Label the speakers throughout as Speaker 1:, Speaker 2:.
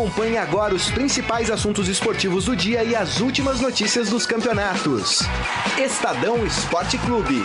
Speaker 1: Acompanhe agora os principais assuntos esportivos do dia e as últimas notícias dos campeonatos. Estadão Esporte Clube.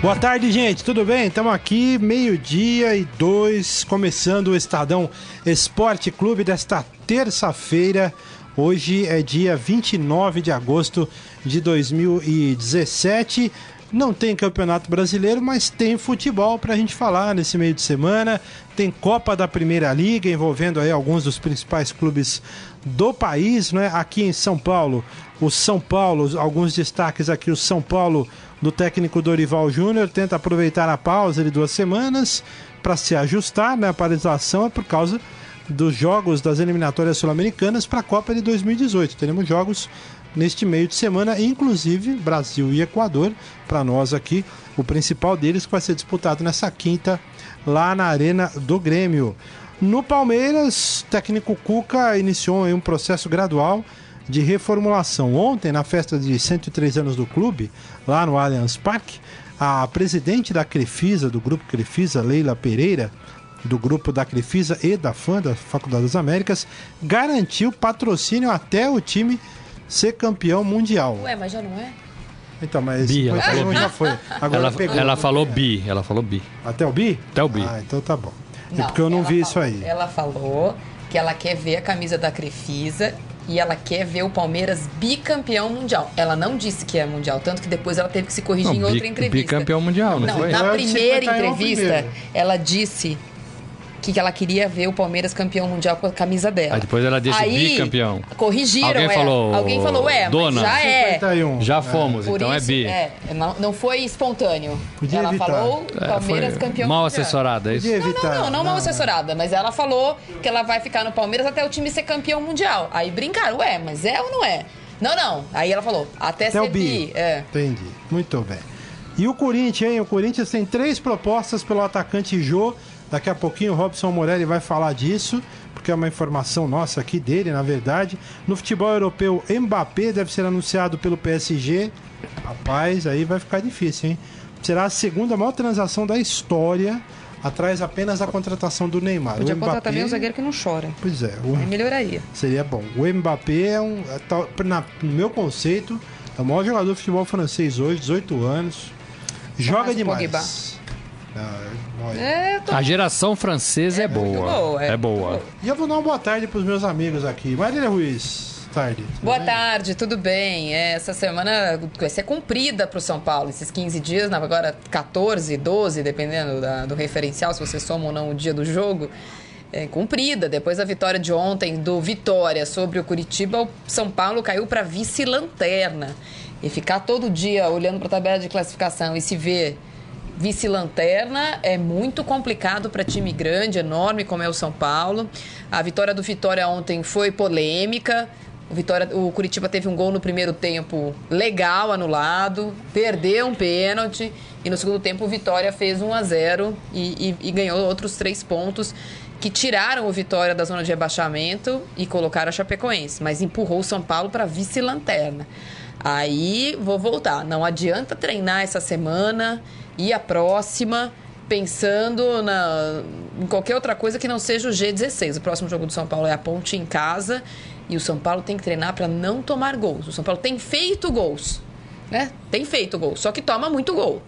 Speaker 2: Boa tarde, gente. Tudo bem? Estamos aqui, meio-dia e dois, começando o Estadão Esporte Clube desta terça-feira. Hoje é dia 29 de agosto de 2017. Não tem campeonato brasileiro, mas tem futebol para a gente falar nesse meio de semana. Tem Copa da Primeira Liga envolvendo aí alguns dos principais clubes do país, né? Aqui em São Paulo, o São Paulo, alguns destaques aqui, o São Paulo do técnico Dorival Júnior tenta aproveitar a pausa de duas semanas para se ajustar, né? A paralisação é por causa dos jogos das eliminatórias sul-americanas para a Copa de 2018. Teremos jogos neste meio de semana, inclusive Brasil e Equador, para nós aqui, o principal deles que vai ser disputado nessa quinta lá na Arena do Grêmio. No Palmeiras, o técnico Cuca iniciou um processo gradual de reformulação. Ontem, na festa de 103 anos do clube, lá no Allianz Parque, a presidente da Crefisa, do grupo Crefisa, Leila Pereira, do grupo da Crefisa e da FAM, da Faculdade das Américas, garantiu patrocínio até o time ser campeão mundial.
Speaker 3: Ué, mas já não é?
Speaker 2: Então, mas
Speaker 4: Bi, ela falou
Speaker 2: já
Speaker 4: bi.
Speaker 2: foi. Agora
Speaker 4: Ela,
Speaker 2: pegou.
Speaker 4: ela falou bi, ela falou bi.
Speaker 2: Até o bi?
Speaker 4: Até o bi.
Speaker 2: Ah, então tá bom. é porque eu não vi isso
Speaker 3: falou-
Speaker 2: aí.
Speaker 3: Ela falou que ela quer ver a camisa da Crefisa e ela quer ver o Palmeiras bicampeão mundial. Ela não disse que é mundial, tanto que depois ela teve que se corrigir
Speaker 4: Não,
Speaker 3: em outra
Speaker 4: bi-
Speaker 3: entrevista.
Speaker 4: bicampeão mundial, não,
Speaker 3: Não,
Speaker 4: foi?
Speaker 3: na primeira
Speaker 2: o
Speaker 3: entrevista,
Speaker 2: primeiro.
Speaker 3: ela disse que ela queria ver o Palmeiras campeão mundial com a camisa dela.
Speaker 4: Aí depois ela disse
Speaker 3: Aí,
Speaker 4: bicampeão.
Speaker 3: Corrigiram
Speaker 4: Alguém
Speaker 3: ela.
Speaker 4: falou,
Speaker 3: Alguém falou, ué,
Speaker 4: dona,
Speaker 3: mas já é.
Speaker 2: 51.
Speaker 4: Já fomos,
Speaker 3: Por
Speaker 4: então
Speaker 3: isso,
Speaker 4: é bi.
Speaker 3: é, não, não foi espontâneo.
Speaker 2: Podia
Speaker 3: ela
Speaker 2: evitar.
Speaker 3: falou
Speaker 4: É,
Speaker 3: Palmeiras
Speaker 4: foi
Speaker 3: campeão
Speaker 4: mal
Speaker 3: mundial.
Speaker 4: assessorada, é isso?
Speaker 2: Podia
Speaker 3: Não,
Speaker 2: evitar.
Speaker 3: não, não, não mal assessorada, mas ela falou que ela vai ficar no Palmeiras até o time ser campeão mundial. Aí brincaram, ué, mas é ou não é? Não, não. Aí ela falou, até,
Speaker 2: Até
Speaker 3: ser
Speaker 2: o bi.
Speaker 3: É.
Speaker 2: Entendi. Muito bem. E o Corinthians, hein? O Corinthians tem três propostas pelo atacante Jô. Daqui a pouquinho o Robson Morelli vai falar disso, porque é uma informação nossa aqui dele, na verdade. No futebol europeu, Mbappé deve ser anunciado pelo PSG. Rapaz, aí vai ficar difícil, hein? Será a segunda maior transação da história, atrás apenas da contratação do Neymar.
Speaker 3: Podia
Speaker 2: o
Speaker 3: contratar
Speaker 2: Mbappé,
Speaker 3: também um zagueiro que não chora.
Speaker 2: Pois é, o,
Speaker 3: Aí melhoraria.
Speaker 2: Seria bom. O Mbappé é um. é na- no meu conceito, é o maior jogador de futebol francês hoje, 18 anos. Joga
Speaker 3: mais o
Speaker 2: demais.
Speaker 3: Pogba.
Speaker 2: Olha.
Speaker 3: É, eu tô...
Speaker 4: A geração francesa é,
Speaker 3: muito
Speaker 4: boa.
Speaker 3: boa, é
Speaker 4: É boa.
Speaker 3: boa.
Speaker 2: E eu vou dar uma boa tarde pros meus amigos aqui. Marília Ruiz, tarde.
Speaker 3: Boa
Speaker 2: bem?
Speaker 3: tarde, tudo bem? É, Essa semana vai ser cumprida para o São Paulo, esses 15 dias, agora 14, 12, dependendo da- do referencial, se você soma ou não o dia do jogo. É, cumprida. Depois da vitória de ontem do Vitória sobre o Curitiba, o São Paulo caiu para vice-lanterna. E ficar todo dia olhando para a tabela de classificação e se ver vice-lanterna é muito complicado para time grande, enorme como é o São Paulo. A vitória do Vitória ontem foi polêmica. O, Vitória, o Curitiba teve um gol no primeiro tempo legal, anulado, perdeu um pênalti e no segundo tempo o Vitória fez 1 a 0 e, e- e ganhou outros três pontos que tiraram o Vitória da zona de rebaixamento e colocaram a Chapecoense, mas empurrou o São Paulo para vice-lanterna. Aí vou voltar. Não adianta treinar essa semana e a próxima pensando na, em qualquer outra coisa que não seja o G16. O próximo jogo do São Paulo é a Ponte em casa e o São Paulo tem que treinar para não tomar gols. O São Paulo tem feito gols, né? Tem feito gols, só que toma muito gol.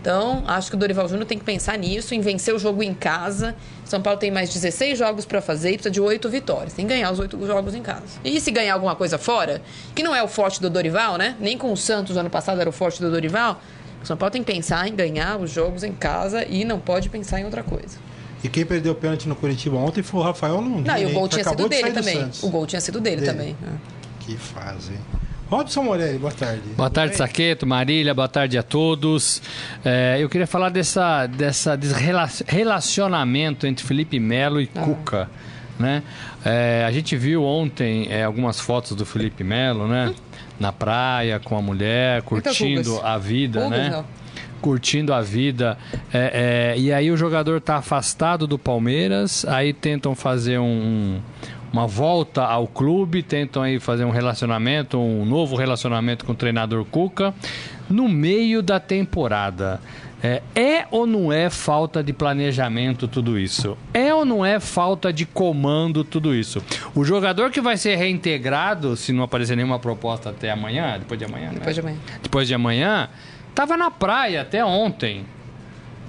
Speaker 3: Então, acho que o Dorival Júnior tem que pensar nisso, em vencer o jogo em casa. São Paulo tem mais 16 jogos para fazer e precisa de 8 vitórias. Tem que ganhar os 8 jogos em casa. E se ganhar alguma coisa fora, que não é o forte do Dorival, né? Nem com o Santos ano passado era o forte do Dorival. O São Paulo tem que pensar em ganhar os jogos em casa e não pode pensar em outra coisa.
Speaker 2: E quem perdeu o pênalti no Curitiba ontem foi o Rafael Longini.
Speaker 3: Não, e o gol tinha sido
Speaker 2: de
Speaker 3: dele
Speaker 2: do
Speaker 3: também. O gol tinha sido dele,
Speaker 2: Dele.
Speaker 3: também. é.
Speaker 2: Que fase, hein? Robson Morelli, boa tarde.
Speaker 4: Boa tarde? Saqueto, Marília, boa tarde a todos. É, eu queria falar dessa, dessa desse rela- relacionamento entre Felipe Melo e Cuca. Né? É, a gente viu ontem é, algumas fotos do Felipe Melo, né? Na praia, com a mulher, curtindo a vida, né?
Speaker 3: não.
Speaker 4: curtindo a vida. É, é, e aí o jogador está afastado do Palmeiras, aí tentam fazer um- uma volta ao clube, tentam aí fazer um relacionamento, um novo relacionamento com o treinador Cuca, no meio da temporada. É, é, ou não é falta de planejamento tudo isso? É ou não é falta de comando tudo isso? O jogador que vai ser reintegrado, se não aparecer nenhuma proposta até amanhã, depois de amanhã,
Speaker 3: Depois
Speaker 4: né?
Speaker 3: de amanhã.
Speaker 4: Depois de amanhã, tava na praia até ontem.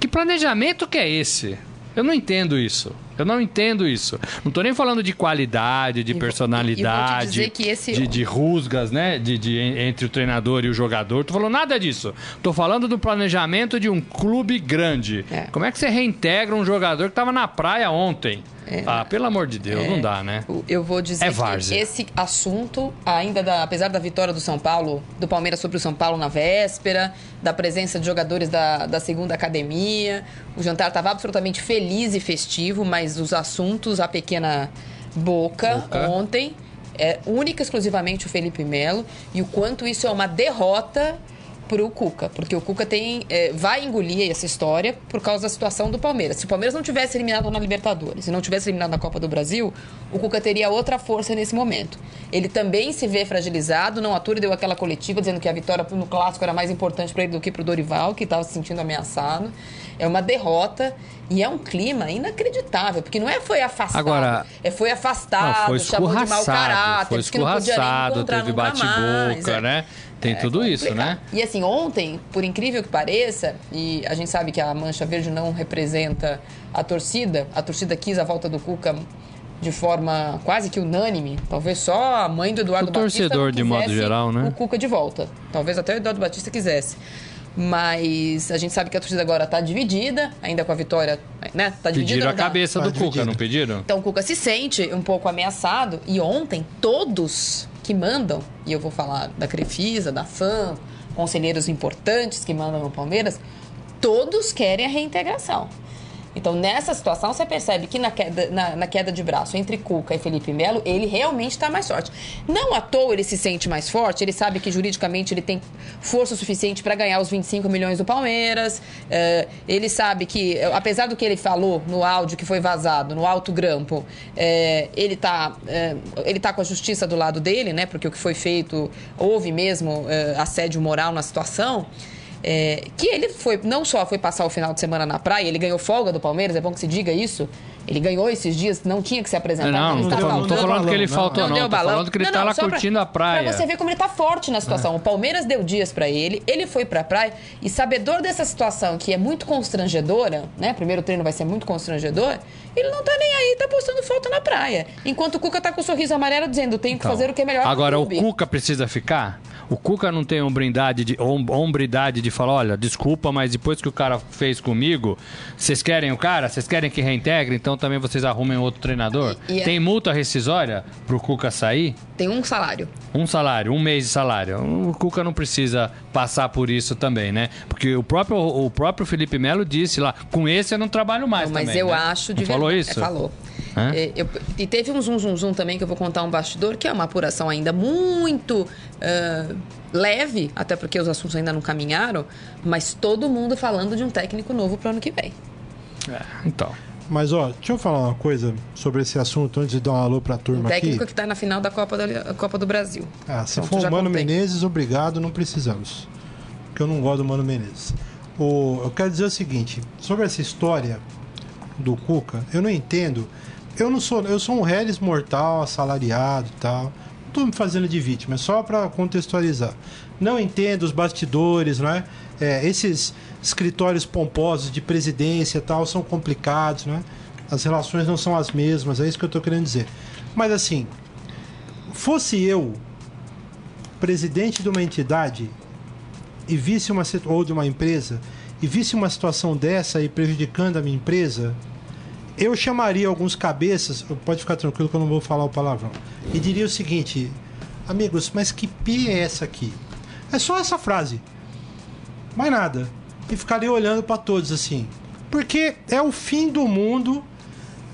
Speaker 4: Que planejamento que é esse? Eu não entendo isso. Eu não entendo isso. Não tô nem falando de qualidade, de
Speaker 3: E e
Speaker 4: personalidade,
Speaker 3: dizer que esse-
Speaker 4: de, de rusgas, né? De, de- entre o treinador e o jogador. Tô falando nada disso. Tô falando do planejamento de um clube grande.
Speaker 3: É.
Speaker 4: Como é que você reintegra um jogador que tava na praia ontem? Ah, pelo amor de Deus, não dá, né?
Speaker 3: Eu vou dizer
Speaker 4: É
Speaker 3: que esse assunto, ainda da- apesar da vitória do São Paulo, do Palmeiras sobre o São Paulo na véspera, da presença de jogadores da, da segunda academia, o jantar estava absolutamente feliz e festivo, mas os assuntos, a pequena boca,
Speaker 4: Boca.
Speaker 3: ontem, é única e exclusivamente o Felipe Melo, e o quanto isso é uma derrota pro Cuca, porque o Cuca tem é, vai engolir essa história por causa da situação do Palmeiras. Se o Palmeiras não tivesse eliminado na Libertadores e não tivesse eliminado na Copa do Brasil, o Cuca teria outra força nesse momento. Ele também se vê fragilizado, não atura deu aquela coletiva dizendo que a vitória no clássico era mais importante para ele do que pro Dorival, que estava se sentindo ameaçado. É uma derrota e é um clima inacreditável, porque não é foi afastado,
Speaker 4: Agora-
Speaker 3: é foi afastado,
Speaker 4: Não, foi
Speaker 3: chamou de mau caráter,
Speaker 4: foi
Speaker 3: disse que não podia nem
Speaker 4: escorraçado,
Speaker 3: encontrar
Speaker 4: teve
Speaker 3: nunca mais,
Speaker 4: bate-boca,
Speaker 3: é.
Speaker 4: Tem
Speaker 3: É
Speaker 4: tudo isso,
Speaker 3: complicado.
Speaker 4: né?
Speaker 3: E assim, ontem, por incrível que pareça, e a gente sabe que a Mancha Verde não representa a torcida, a torcida quis a volta do Cuca de forma quase que unânime. Talvez só a mãe do Eduardo
Speaker 4: O
Speaker 3: Batista
Speaker 4: torcedor,
Speaker 3: não
Speaker 4: de modo
Speaker 3: quisesse
Speaker 4: geral, né?
Speaker 3: O Cuca de volta. Talvez até o Eduardo Batista quisesse. Mas a gente sabe que a torcida agora está dividida, ainda com a vitória, né? Tá dividida.
Speaker 4: Pediram a cabeça
Speaker 2: Tá
Speaker 4: do Cuca,
Speaker 2: dividido.
Speaker 4: não pediram?
Speaker 3: Então o Cuca se sente um pouco ameaçado e ontem todos que mandam, e eu vou falar da Crefisa, da FAM, conselheiros importantes que mandam no Palmeiras, todos querem a reintegração. Então, nessa situação, você percebe que na queda, na, na queda de braço entre Cuca e Felipe Melo, ele realmente está mais forte. Não à toa ele se sente mais forte, ele sabe que juridicamente ele tem força suficiente para ganhar os 25 milhões do Palmeiras. eh, ele sabe que, eh, apesar do que ele falou no áudio que foi vazado, no alto grampo, eh, ele está ele tá com a justiça do lado dele, né? Porque o que foi feito, houve mesmo assédio moral na situação. É, que ele foi não só foi passar o final de semana na praia, ele ganhou folga do Palmeiras, é bom que se diga isso. Ele ganhou esses dias, não tinha que se apresentar.
Speaker 4: Não, não
Speaker 3: está
Speaker 4: não tô falando que ele
Speaker 2: Não,
Speaker 4: faltou, não.
Speaker 3: deu
Speaker 4: Tô
Speaker 3: balão.
Speaker 4: falando que ele
Speaker 3: Não,
Speaker 4: tá
Speaker 3: não,
Speaker 4: lá
Speaker 3: só pra-
Speaker 4: curtindo a praia.
Speaker 3: Pra você ver como ele tá forte na situação. O Palmeiras deu dias pra ele, ele foi pra praia e sabedor dessa situação que é muito constrangedora, né? Primeiro treino vai ser muito constrangedor, ele não tá nem aí, tá postando foto na praia. Enquanto o Cuca tá com o sorriso amarelo dizendo, tenho que
Speaker 4: Então,
Speaker 3: fazer o que é melhor
Speaker 4: Agora, o. Cuca precisa ficar? O Cuca não tem hombridade de, hom- hombridade de falar, olha, desculpa, mas depois que o cara fez comigo, vocês querem o cara? Vocês querem que reintegre? Então também vocês arrumem outro treinador?
Speaker 3: E- e é-
Speaker 4: Tem multa rescisória pro Cuca sair?
Speaker 3: Tem um salário.
Speaker 4: Um salário, um mês de salário. O Cuca não precisa passar por isso também, né? Porque o próprio, o próprio Felipe Melo disse lá, com esse eu não trabalho mais
Speaker 3: Não, mas
Speaker 4: também,
Speaker 3: eu
Speaker 4: né?
Speaker 3: acho de
Speaker 4: Não falou isso?
Speaker 3: É, falou.
Speaker 4: Hã?
Speaker 3: É, eu- e teve um zum, zum, zum também que eu vou contar um bastidor, que é uma apuração ainda muito ah, leve, até porque os assuntos ainda não caminharam, mas todo mundo falando de um técnico novo pro ano que vem.
Speaker 4: É, então.
Speaker 2: Mas, ó, deixa eu falar uma coisa sobre esse assunto antes de dar um alô pra
Speaker 3: Um
Speaker 2: turma
Speaker 3: técnico
Speaker 2: aqui.
Speaker 3: que tá na final da Copa, da, Copa do Brasil.
Speaker 2: Ah, se
Speaker 3: Pronto,
Speaker 2: for o Mano
Speaker 3: contei.
Speaker 2: Menezes, obrigado, não precisamos. Porque eu não gosto do Mano Menezes. O, eu quero dizer o seguinte, sobre essa história do Cuca, eu não entendo. Eu não sou, eu sou um réis mortal, assalariado e tal. Não tô me fazendo de vítima, é só para contextualizar. Não entendo os bastidores, não é? Esses escritórios pomposos de presidência e tal são complicados, né? As relações não são as mesmas, é isso que eu tô querendo dizer. Mas assim, fosse eu presidente de uma entidade e visse uma ou de uma empresa e visse uma situação dessa e prejudicando a minha empresa, eu chamaria alguns cabeças, pode ficar tranquilo que eu não vou falar o palavrão, e diria o seguinte: amigos, mas que P é essa aqui? É só essa frase, mais nada, e ficaria olhando para todos assim, porque é o fim do mundo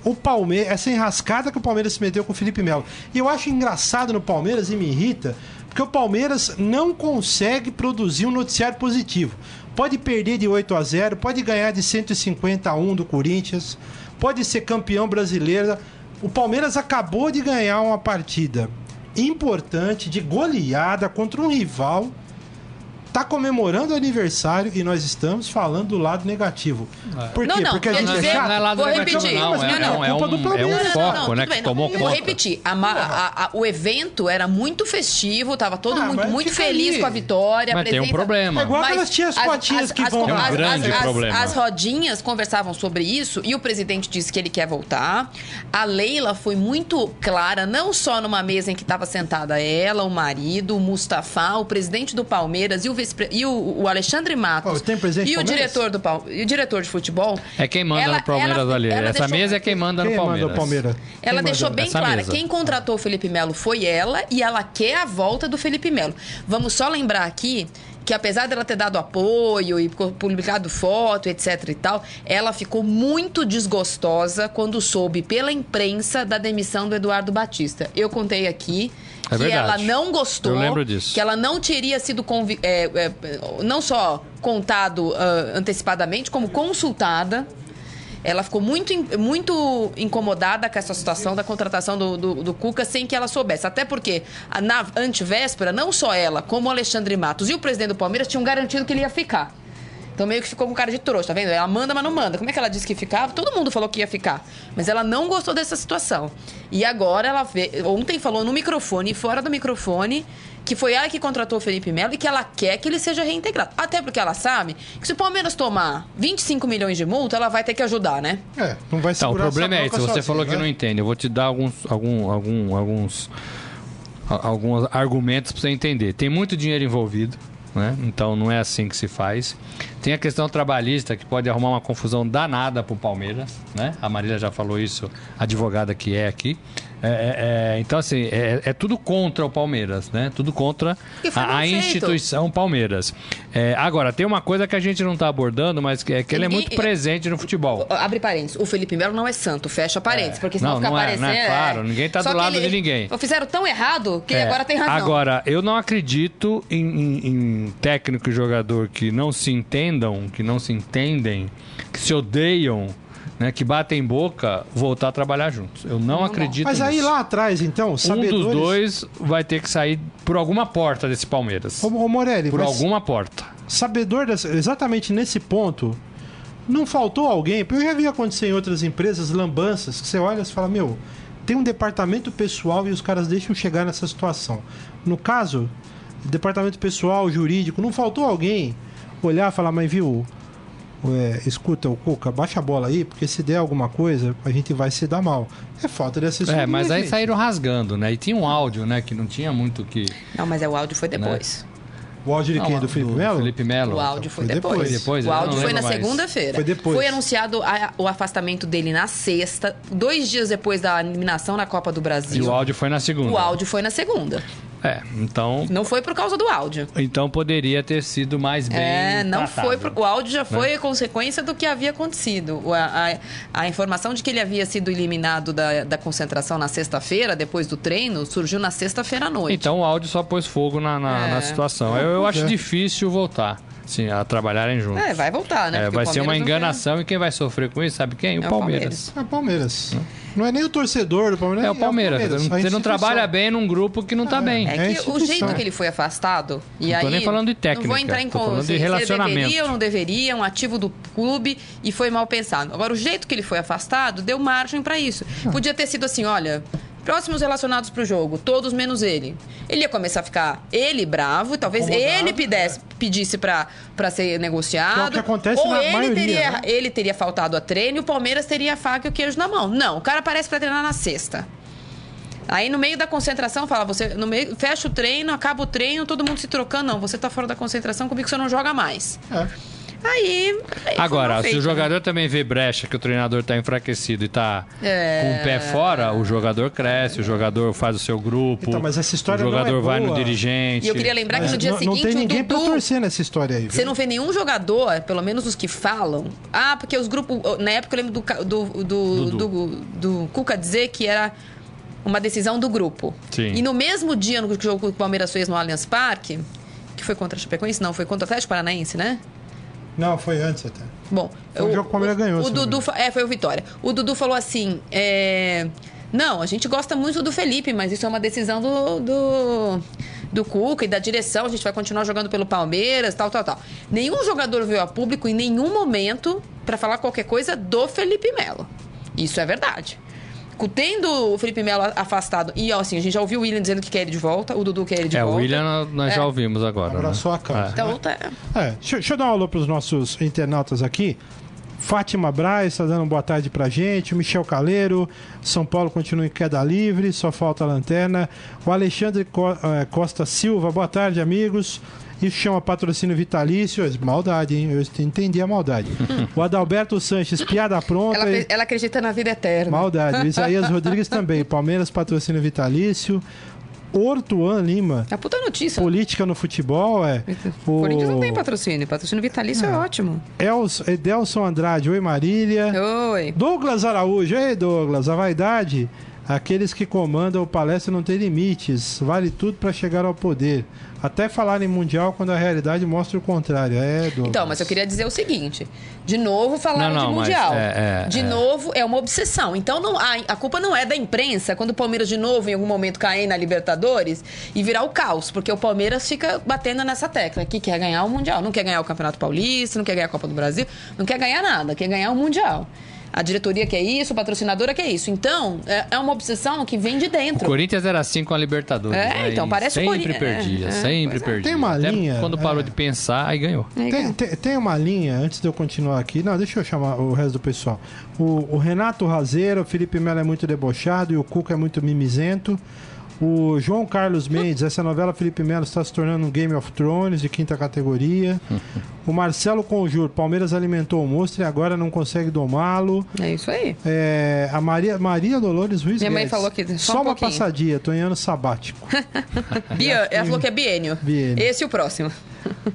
Speaker 2: o Palmeiras, essa enrascada que o Palmeiras se meteu com o Felipe Melo. E eu acho engraçado no Palmeiras e me irrita, porque o Palmeiras não consegue produzir um noticiário positivo. Pode perder de 8 a 0, pode ganhar de 150 a 1 do Corinthians, pode ser campeão brasileiro. O Palmeiras acabou de ganhar uma partida importante de goleada contra um rival tá comemorando o aniversário e nós estamos falando do lado negativo. Por
Speaker 3: Não,
Speaker 2: quê?
Speaker 3: não,
Speaker 2: Porque a gente
Speaker 3: dizer-
Speaker 2: é
Speaker 4: Não é lado
Speaker 3: Vou
Speaker 4: negativo,
Speaker 3: repetir.
Speaker 4: não.
Speaker 2: Mas
Speaker 4: É,
Speaker 2: não,
Speaker 4: é um,
Speaker 2: é culpa do
Speaker 4: é um
Speaker 2: Palmeiras.
Speaker 4: foco,
Speaker 3: Não, não,
Speaker 4: né?
Speaker 3: tudo bem,
Speaker 4: Que tomou
Speaker 3: não, Vou repetir. A a- a- o evento era muito festivo, tava todo
Speaker 2: Ah,
Speaker 3: muito
Speaker 2: fica
Speaker 3: feliz
Speaker 2: aí.
Speaker 3: com a vitória. a
Speaker 4: Mas tem um problema.
Speaker 2: É igual
Speaker 3: Mas
Speaker 2: aquelas tias
Speaker 3: as-
Speaker 2: fotinhas
Speaker 3: as-
Speaker 2: que vão
Speaker 4: É um
Speaker 3: as-
Speaker 4: grande
Speaker 3: as-
Speaker 4: problema.
Speaker 3: As rodinhas conversavam sobre isso e o presidente disse que ele quer voltar. A Leila foi muito clara, não só numa mesa em que estava sentada ela, o marido, o Mustafa, o presidente do Palmeiras e o, vice- e o, o Alexandre Matos.
Speaker 2: Oh, tem presidente
Speaker 3: e o
Speaker 2: Palmeiras?
Speaker 3: diretor do e o diretor de futebol.
Speaker 4: É quem manda
Speaker 3: Ela-
Speaker 4: no Palmeiras
Speaker 3: ela-
Speaker 4: ali.
Speaker 3: ela
Speaker 4: Essa
Speaker 3: deixou-
Speaker 4: mesa é quem manda
Speaker 2: Quem
Speaker 4: no
Speaker 2: manda
Speaker 4: Palmeiras.
Speaker 2: o Palmeiras?
Speaker 3: Ela
Speaker 2: Quem
Speaker 3: deixou
Speaker 2: manda?
Speaker 3: bem
Speaker 4: Essa
Speaker 3: clara,
Speaker 4: mesa.
Speaker 3: quem contratou o Felipe Melo foi ela e ela quer a volta do Felipe Melo. Vamos só lembrar aqui que apesar dela ter dado apoio e pu- publicado foto, etc e tal, ela ficou muito desgostosa quando soube pela imprensa da demissão do Eduardo Batista. Eu contei aqui
Speaker 4: É
Speaker 3: que ela não gostou,
Speaker 4: Eu lembro disso.
Speaker 3: que ela não teria sido convi- é, é, não só contado ah, antecipadamente, como consultada. Ela ficou muito, muito incomodada com essa situação da contratação do, do, do Cuca sem que ela soubesse. Até porque, na antivéspera, não só ela, como o Alexandre Matos e o presidente do Palmeiras tinham garantido que ele ia ficar. Então meio que ficou com cara de trouxa, tá vendo? Ela manda, mas não manda. Como é que ela disse que ficava? Todo mundo falou que ia ficar. Mas ela não gostou dessa situação. E agora ela vê. Ontem falou no microfone e fora do microfone que foi ela que contratou o Felipe Melo e que ela quer que ele seja reintegrado. Até porque ela sabe que se o Palmeiras tomar 25 milhões de multa, ela vai ter que ajudar, né?
Speaker 2: É, não vai
Speaker 4: Então, o
Speaker 2: segurar
Speaker 4: problema
Speaker 2: essa
Speaker 4: é esse. Você
Speaker 2: sozinho,
Speaker 4: falou que
Speaker 2: né?
Speaker 4: não entende. Eu vou te dar alguns, algum, algum, alguns, alguns argumentos para você entender. Tem muito dinheiro envolvido, né? Então não é assim que se faz. Tem a questão trabalhista que pode arrumar uma confusão danada para o Palmeiras, né? A Marília já falou isso, advogada que é aqui. É, é, é, então, assim, é, é tudo contra o Palmeiras, né? Tudo contra
Speaker 3: E
Speaker 4: a, a instituição Palmeiras. É, agora, tem uma coisa que a gente não está abordando, mas que é que ele é muito presente no futebol.
Speaker 3: Abre parênteses. O Felipe Melo não é santo, fecha parênteses. Porque senão
Speaker 4: Não,
Speaker 3: fica
Speaker 4: não é,
Speaker 3: parecendo.
Speaker 4: não é claro, ninguém tá
Speaker 3: Só
Speaker 4: do lado de ninguém.
Speaker 3: Fizeram tão errado que ele
Speaker 4: É,
Speaker 3: agora tem razão.
Speaker 4: Agora, eu não acredito em, em- em técnico e jogador que não se entendam, que não se entendem, que se odeiam, né, que batem boca, voltar a trabalhar juntos. Eu não, acredito
Speaker 2: Mas aí
Speaker 4: nisso.
Speaker 2: lá atrás, então,
Speaker 4: um
Speaker 2: sabedores...
Speaker 4: dos dois vai ter que sair por alguma porta desse Palmeiras.
Speaker 2: Ô, ô Morelli,
Speaker 4: Por alguma porta.
Speaker 2: sabedor dessa- exatamente nesse ponto, não faltou alguém, porque eu já vi acontecer em outras empresas, lambanças, que você olha e fala, meu, tem um departamento pessoal e os caras deixam chegar nessa situação. No caso, departamento pessoal, jurídico, não faltou alguém olhar e falar, mas viu, é, escuta, o Cuca, baixa a bola aí, porque se der alguma coisa, a gente vai se dar mal. É falta de assessoria,
Speaker 4: É, mas aí
Speaker 2: gente.
Speaker 4: saíram rasgando, né? E tinha um áudio, né, que não tinha muito que...
Speaker 3: Não, mas é, o áudio foi depois.
Speaker 2: O áudio de quem?
Speaker 4: Não,
Speaker 2: do Felipe Melo?
Speaker 4: Felipe Melo.
Speaker 3: O áudio foi,
Speaker 2: Foi
Speaker 3: depois.
Speaker 2: depois.
Speaker 4: Depois,
Speaker 3: o áudio foi na segunda-feira.
Speaker 2: Foi depois.
Speaker 3: anunciado a- o afastamento dele na sexta, dois dias depois da eliminação na Copa do
Speaker 4: E
Speaker 3: Brasil.
Speaker 4: o áudio foi na segunda.
Speaker 3: O áudio foi na segunda.
Speaker 4: É, então,
Speaker 3: Não foi por causa do áudio.
Speaker 4: então poderia ter sido mais bem
Speaker 3: É, não
Speaker 4: tratado.
Speaker 3: foi. Pro, o áudio já foi consequência do que havia acontecido. A, a- a informação de que ele havia sido eliminado da, da concentração na sexta-feira, depois do treino, surgiu na sexta-feira à noite.
Speaker 4: Então o áudio só pôs fogo na, na,
Speaker 3: É.
Speaker 4: na situação. Eu, eu acho
Speaker 2: é.
Speaker 4: difícil voltar, sim, a trabalharem juntos.
Speaker 3: É, vai voltar, né?
Speaker 4: É, vai
Speaker 3: o
Speaker 4: ser uma
Speaker 3: Palmeiras
Speaker 4: enganação e quem vai sofrer com isso, sabe quem? O
Speaker 3: É o
Speaker 4: Palmeiras.
Speaker 2: É o Palmeiras. Não é nem o torcedor do Palmeiras.
Speaker 4: É o Palmeiras.
Speaker 2: a
Speaker 4: Você não trabalha bem num grupo que não tá bem.
Speaker 3: É
Speaker 2: É
Speaker 3: que o jeito que ele foi afastado. E
Speaker 4: Não tô
Speaker 3: aí,
Speaker 4: nem falando de técnica,
Speaker 3: Não vou entrar em
Speaker 4: tô falando de relacionamento.
Speaker 3: deveria ou não deveria, um ativo do clube e foi mal pensado. Agora, o jeito que ele foi afastado deu margem pra isso. Podia ter sido assim: olha. Próximos relacionados pro jogo, todos menos ele. Ele ia começar a ficar ele bravo, e talvez
Speaker 2: Incomodado,
Speaker 3: ele pedisse, pedisse pra, pra ser negociado.
Speaker 2: Que é o que acontece
Speaker 3: ou
Speaker 2: na
Speaker 3: ele
Speaker 2: maioria,
Speaker 3: teria,
Speaker 2: né?
Speaker 3: ele teria faltado a treino e o Palmeiras teria a faca e o queijo na mão. Não, o cara aparece pra treinar na sexta. Aí no meio da concentração fala, você no meio, fecha o treino, acaba o treino, todo mundo se trocando. Não, você tá fora da concentração, comigo você não joga mais.
Speaker 2: É.
Speaker 3: Aí. aí
Speaker 4: Agora, se o
Speaker 3: feito,
Speaker 4: jogador também vê brecha, que o treinador tá enfraquecido e tá
Speaker 3: É.
Speaker 4: com o pé fora, o jogador cresce, o jogador faz o seu grupo.
Speaker 2: Então, mas essa história
Speaker 4: o
Speaker 2: não é
Speaker 4: jogador vai no
Speaker 2: boa.
Speaker 4: dirigente.
Speaker 3: E eu queria lembrar
Speaker 2: Mas
Speaker 3: que no dia
Speaker 2: não,
Speaker 3: seguinte
Speaker 2: não tem ninguém
Speaker 3: o
Speaker 2: pra
Speaker 3: Dudu.
Speaker 2: torcer nessa história aí.
Speaker 3: Você
Speaker 2: viu?
Speaker 3: não vê nenhum jogador, pelo menos os que falam. Ah, porque os grupos. Na época eu lembro do, do, do, do, do Cuca dizer que era uma decisão do grupo.
Speaker 4: Sim.
Speaker 3: E no mesmo dia no jogo que o Palmeiras fez no Allianz Parque, que foi contra a Chapecoense? Não, foi contra o Atlético Paranaense, né?
Speaker 2: Não, foi antes até.
Speaker 3: Bom,
Speaker 2: Foi um jogo que o Palmeiras ganhou,
Speaker 3: O Dudu, é, foi o Vitória. O Dudu falou assim: é, não, a gente gosta muito do Felipe, mas isso é uma decisão do, do, do Cuca e da direção, a gente vai continuar jogando pelo Palmeiras, tal, tal, tal. Nenhum jogador veio a público em nenhum momento para falar qualquer coisa do Felipe Melo. Isso é verdade. Tendo o Felipe Melo afastado, e assim, a gente já ouviu o William dizendo que quer ele de volta, o Dudu quer ele de
Speaker 4: é,
Speaker 3: volta.
Speaker 4: É, o William nós
Speaker 3: é.
Speaker 4: já ouvimos agora.
Speaker 2: Abraçou
Speaker 4: né?
Speaker 2: a causa.
Speaker 4: É.
Speaker 3: Então, tá.
Speaker 2: É, deixa, deixa eu dar um alô pros nossos internautas aqui. Fátima Braz está dando boa tarde pra gente. Michel Caleiro. São Paulo continua em queda livre, só falta a lanterna. O Alexandre Costa Silva, boa tarde, amigos. Isso chama patrocínio vitalício. Maldade, hein? Eu entendi a maldade. o Adalberto Sanches, piada pronta.
Speaker 3: Ela,
Speaker 2: e...
Speaker 3: ela acredita na vida eterna.
Speaker 2: Maldade. O Isaías Rodrigues também. Palmeiras, patrocínio vitalício. Ortuan Lima.
Speaker 3: É a puta notícia.
Speaker 2: Política no futebol, é.
Speaker 3: O Corinthians não tem patrocínio. Patrocínio vitalício é, é ótimo.
Speaker 2: Els, Edelson Andrade, oi Marília.
Speaker 3: Oi.
Speaker 2: Douglas Araújo, ei Douglas, a vaidade. Aqueles que comandam o palestra não tem limites. Vale tudo para chegar ao poder. Até falar em mundial quando a realidade mostra o contrário. É, Douglas.
Speaker 3: Então, mas eu queria dizer o seguinte: de novo falaram
Speaker 4: não, não,
Speaker 3: de mundial.
Speaker 4: É, é,
Speaker 3: de
Speaker 4: é.
Speaker 3: novo é uma obsessão. Então não, a, a, culpa não é da imprensa quando o Palmeiras de novo em algum momento cair na Libertadores e virar o caos, porque o Palmeiras fica batendo nessa tecla que quer ganhar o mundial, não quer ganhar o Campeonato Paulista, não quer ganhar a Copa do Brasil, não quer ganhar nada, quer ganhar o mundial. A diretoria quer isso, a patrocinadora quer isso. Então, é, é uma obsessão que vem de dentro.
Speaker 4: O Corinthians era assim com a Libertadores.
Speaker 3: É,
Speaker 4: né?
Speaker 3: então, parece o
Speaker 4: Sempre
Speaker 3: Corinthians-
Speaker 4: perdia,
Speaker 3: é, é,
Speaker 4: sempre
Speaker 3: é.
Speaker 4: perdia.
Speaker 2: Tem uma
Speaker 4: Até
Speaker 2: linha,
Speaker 4: Quando parou
Speaker 2: é.
Speaker 4: de pensar, aí ganhou.
Speaker 2: Tem, tem, tem uma linha, antes de eu continuar aqui. Não, deixa eu chamar o resto do pessoal. O, o Renato Razeiro, o Felipe Melo é muito debochado e o Cuca é muito mimizento. O João Carlos Mendes, essa novela Felipe Melo está se tornando um Game of Thrones de quinta categoria. o Marcelo Conjur, Palmeiras alimentou o monstro e agora não consegue domá-lo.
Speaker 3: É isso aí.
Speaker 2: É, a Maria, Maria Dolores Ruiz
Speaker 3: Minha mãe
Speaker 2: Guedes,
Speaker 3: falou que só
Speaker 2: só,
Speaker 3: um
Speaker 2: uma
Speaker 3: pouquinho.
Speaker 2: passadinha, tô em ano sabático.
Speaker 3: Bia, ela falou que é biênio.
Speaker 2: Biênio.
Speaker 3: Esse e o próximo.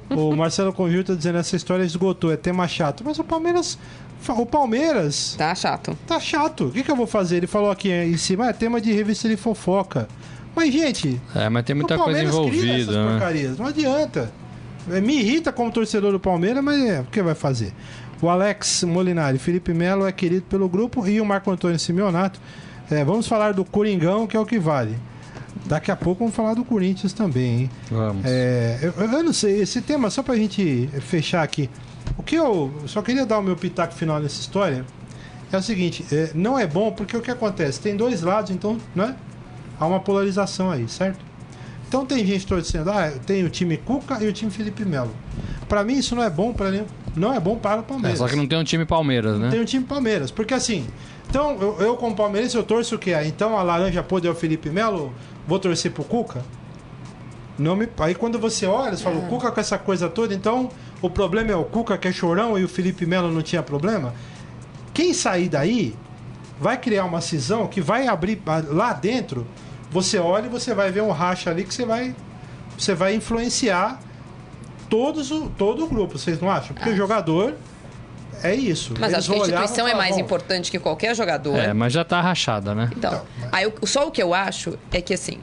Speaker 2: O Marcelo Conjur tá dizendo essa história esgotou, é tema chato. Mas o Palmeiras. O Palmeiras
Speaker 3: Tá chato.
Speaker 2: tá chato. O que, que eu vou fazer? Ele falou aqui em cima, é tema de revista de fofoca. Mas, gente,
Speaker 4: É, mas tem muita coisa envolvida, né?
Speaker 2: porcarias. Não adianta. É, Me irrita como torcedor do Palmeiras, mas é, o que vai fazer? O Alex Molinari, Felipe Melo é querido pelo grupo e o Marco Antônio Simeonato. É, vamos falar do Coringão, que é o que vale. Daqui a pouco vamos falar do Corinthians também, hein?
Speaker 4: Vamos.
Speaker 2: É, eu, eu não sei, esse tema, só pra gente fechar aqui. O que eu só queria dar o meu pitaco final nessa história é o seguinte: é, não é bom porque o que acontece? Tem dois lados, então, né? Há uma polarização aí, certo? Então tem gente torcendo, ah, tem o time Cuca e o time Felipe Melo. Pra mim isso não é bom para não é bom para o
Speaker 4: É,
Speaker 2: Palmeiras.
Speaker 4: só que não tem um time Palmeiras, né?
Speaker 2: Tem o time Palmeiras, porque assim, então eu, eu como palmeirense eu torço o quê? Ah, Então a laranja podre é o Felipe Melo, vou torcer pro Cuca? Não me... Aí quando você olha, você fala, o Cuca com essa coisa toda, então o problema é o Cuca que é chorão e o Felipe Melo não tinha problema? Quem sair daí vai criar uma cisão que vai abrir ah, lá dentro, você olha e você vai ver um racha ali que você vai você vai influenciar todos o, todo o grupo, vocês não acham? Porque o jogador é isso.
Speaker 3: Mas
Speaker 2: Eles
Speaker 3: acho que a instituição é
Speaker 2: falar,
Speaker 3: mais
Speaker 2: "Bom,
Speaker 3: importante que qualquer jogador.
Speaker 4: É, mas já tá rachada, né?
Speaker 3: Então, aí, o- só o que eu acho é que, assim,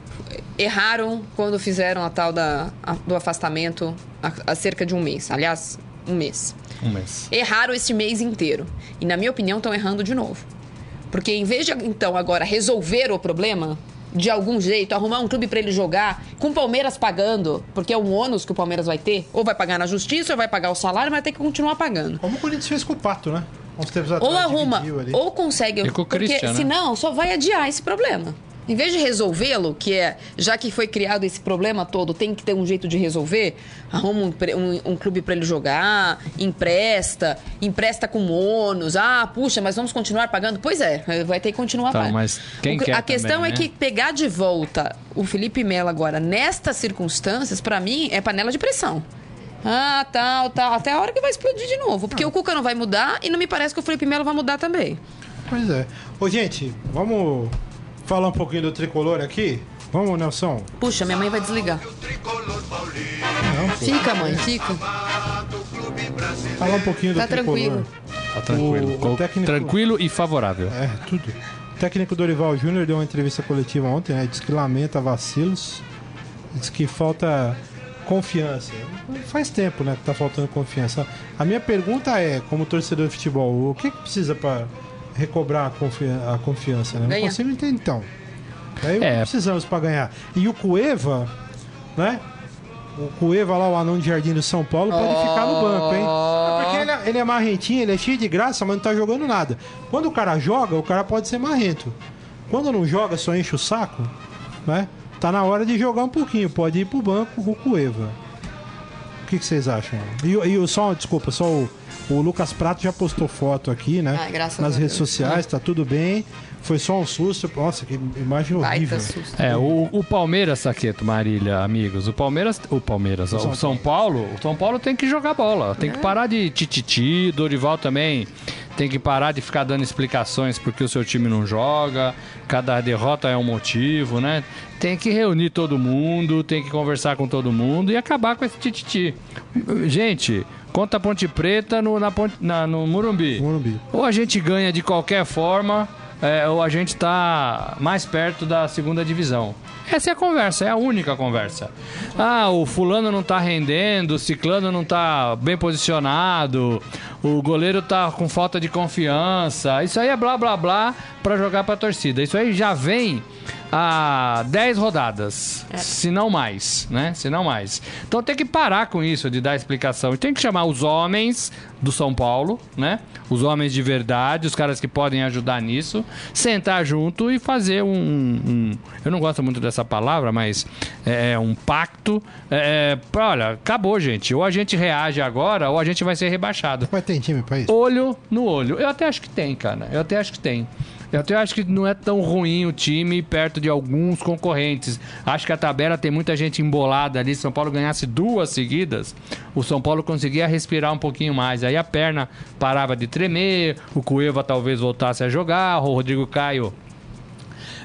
Speaker 3: erraram quando fizeram a tal da, a- do afastamento há, há cerca de um mês. Aliás, um mês.
Speaker 4: Um mês.
Speaker 3: Erraram esse mês inteiro. E, na minha opinião, estão errando de novo. Porque, em vez de, então, agora resolver o problema, de algum jeito, arrumar um clube para ele jogar, com o Palmeiras pagando, porque é um ônus que o Palmeiras vai ter, ou vai pagar na justiça, ou vai pagar o salário, mas vai ter que continuar pagando.
Speaker 2: Como o Corinthians fez com o Pato, né? Uns tempos atrás.
Speaker 3: Ou arruma, ou consegue.
Speaker 4: Com
Speaker 3: porque
Speaker 4: né?
Speaker 3: senão só vai adiar esse problema. Em vez de resolvê-lo, que é, já que foi criado esse problema todo, tem que ter um jeito de resolver, arruma um, um- um clube para ele jogar, empresta, empresta com ônus. Ah, puxa, mas vamos continuar pagando? Pois é, vai ter que continuar
Speaker 4: Tá,
Speaker 3: pagando.
Speaker 4: mas quem
Speaker 3: O que-
Speaker 4: quer
Speaker 3: A questão
Speaker 4: também,
Speaker 3: é
Speaker 4: né?
Speaker 3: que pegar de volta o Felipe Melo agora, nestas circunstâncias, para mim, é panela de pressão. Ah, tal, tal. Até a hora que vai explodir de novo. Porque o Cuca não vai mudar e não me parece que o Felipe Melo vai mudar também.
Speaker 2: Pois é. Ô, gente, vamos falar um pouquinho do tricolor aqui? Vamos, Nelson?
Speaker 3: Puxa, minha mãe vai desligar.
Speaker 2: Não, pô.
Speaker 3: Fica, mãe, fica.
Speaker 2: Falar um pouquinho do
Speaker 3: Tá
Speaker 2: tricolor.
Speaker 3: tranquilo.
Speaker 4: Tá tranquilo.
Speaker 2: O- o
Speaker 4: Co-
Speaker 2: técnico-
Speaker 4: Tranquilo e favorável.
Speaker 2: É, tudo. O técnico Dorival Júnior deu uma entrevista coletiva ontem, né? Diz que lamenta vacilos. Diz que falta confiança. Faz tempo, né, que tá faltando confiança. A minha pergunta é, como torcedor de futebol, o que, que precisa para recobrar a, confi- a confiança, né? Não
Speaker 3: Ganhar.
Speaker 2: consigo entender, então. Aí
Speaker 4: É.
Speaker 2: precisamos para ganhar. E o Cueva, né? O Cueva lá, o anão de Jardim do São Paulo, pode
Speaker 3: Oh.
Speaker 2: ficar no banco, hein? É porque ele é, ele é marrentinho, ele é cheio de graça, mas não tá jogando nada. Quando o cara joga, o cara pode ser marrento. Quando não joga, só enche o saco, né? Tá na hora de jogar um pouquinho, pode ir pro banco o Cueva. O que, que vocês acham? E, e o- só, desculpa, só o, o Lucas Prato já postou foto aqui, né?
Speaker 3: Ai, graças
Speaker 2: Nas
Speaker 3: a
Speaker 2: redes
Speaker 3: Deus.
Speaker 2: sociais, tá tudo bem. Foi só um susto. Nossa, que imagem horrível.
Speaker 3: Susto.
Speaker 4: É, o, o Palmeiras, Saqueto, Marília, amigos. O Palmeiras. O Palmeiras, o São, Paulo. O São Paulo tem que jogar bola. Tem que parar de tititi. Dorival também tem que parar de ficar dando explicações porque o seu time não joga. Cada derrota é um motivo, né? Tem que reunir todo mundo, tem que conversar com todo mundo e acabar com esse tititi. Gente, conta a Ponte Preta no, na Ponte, na- no Morumbi.
Speaker 2: Morumbi.
Speaker 4: Ou a gente ganha de qualquer forma, é, ou a gente está mais perto da segunda divisão. Essa é a conversa, é a única conversa. Ah, o fulano não tá rendendo, o ciclano não tá bem posicionado, o goleiro tá com falta de confiança. Isso aí é blá blá blá para jogar pra torcida. Isso aí já vem há 10 rodadas, se não mais, né? Se não mais. Então tem que parar com isso de dar explicação. Tem que chamar os homens do São Paulo, né? Os homens de verdade, os caras que podem ajudar nisso, sentar junto e fazer um, um- eu não gosto muito dessa palavra, mas é um pacto. É, pra, olha, acabou, gente. Ou a gente reage agora, ou a gente vai ser rebaixado
Speaker 2: Mas tem time pra isso?
Speaker 4: olho no olho. Eu até acho que tem, cara. Eu até acho que tem. Eu até acho que não é tão ruim o time perto de alguns concorrentes. Acho que a tabela tem muita gente embolada ali. Se São Paulo ganhasse duas seguidas, o São Paulo conseguia respirar um pouquinho mais. Aí a perna parava de tremer, o Cueva talvez voltasse a jogar, o Rodrigo Caio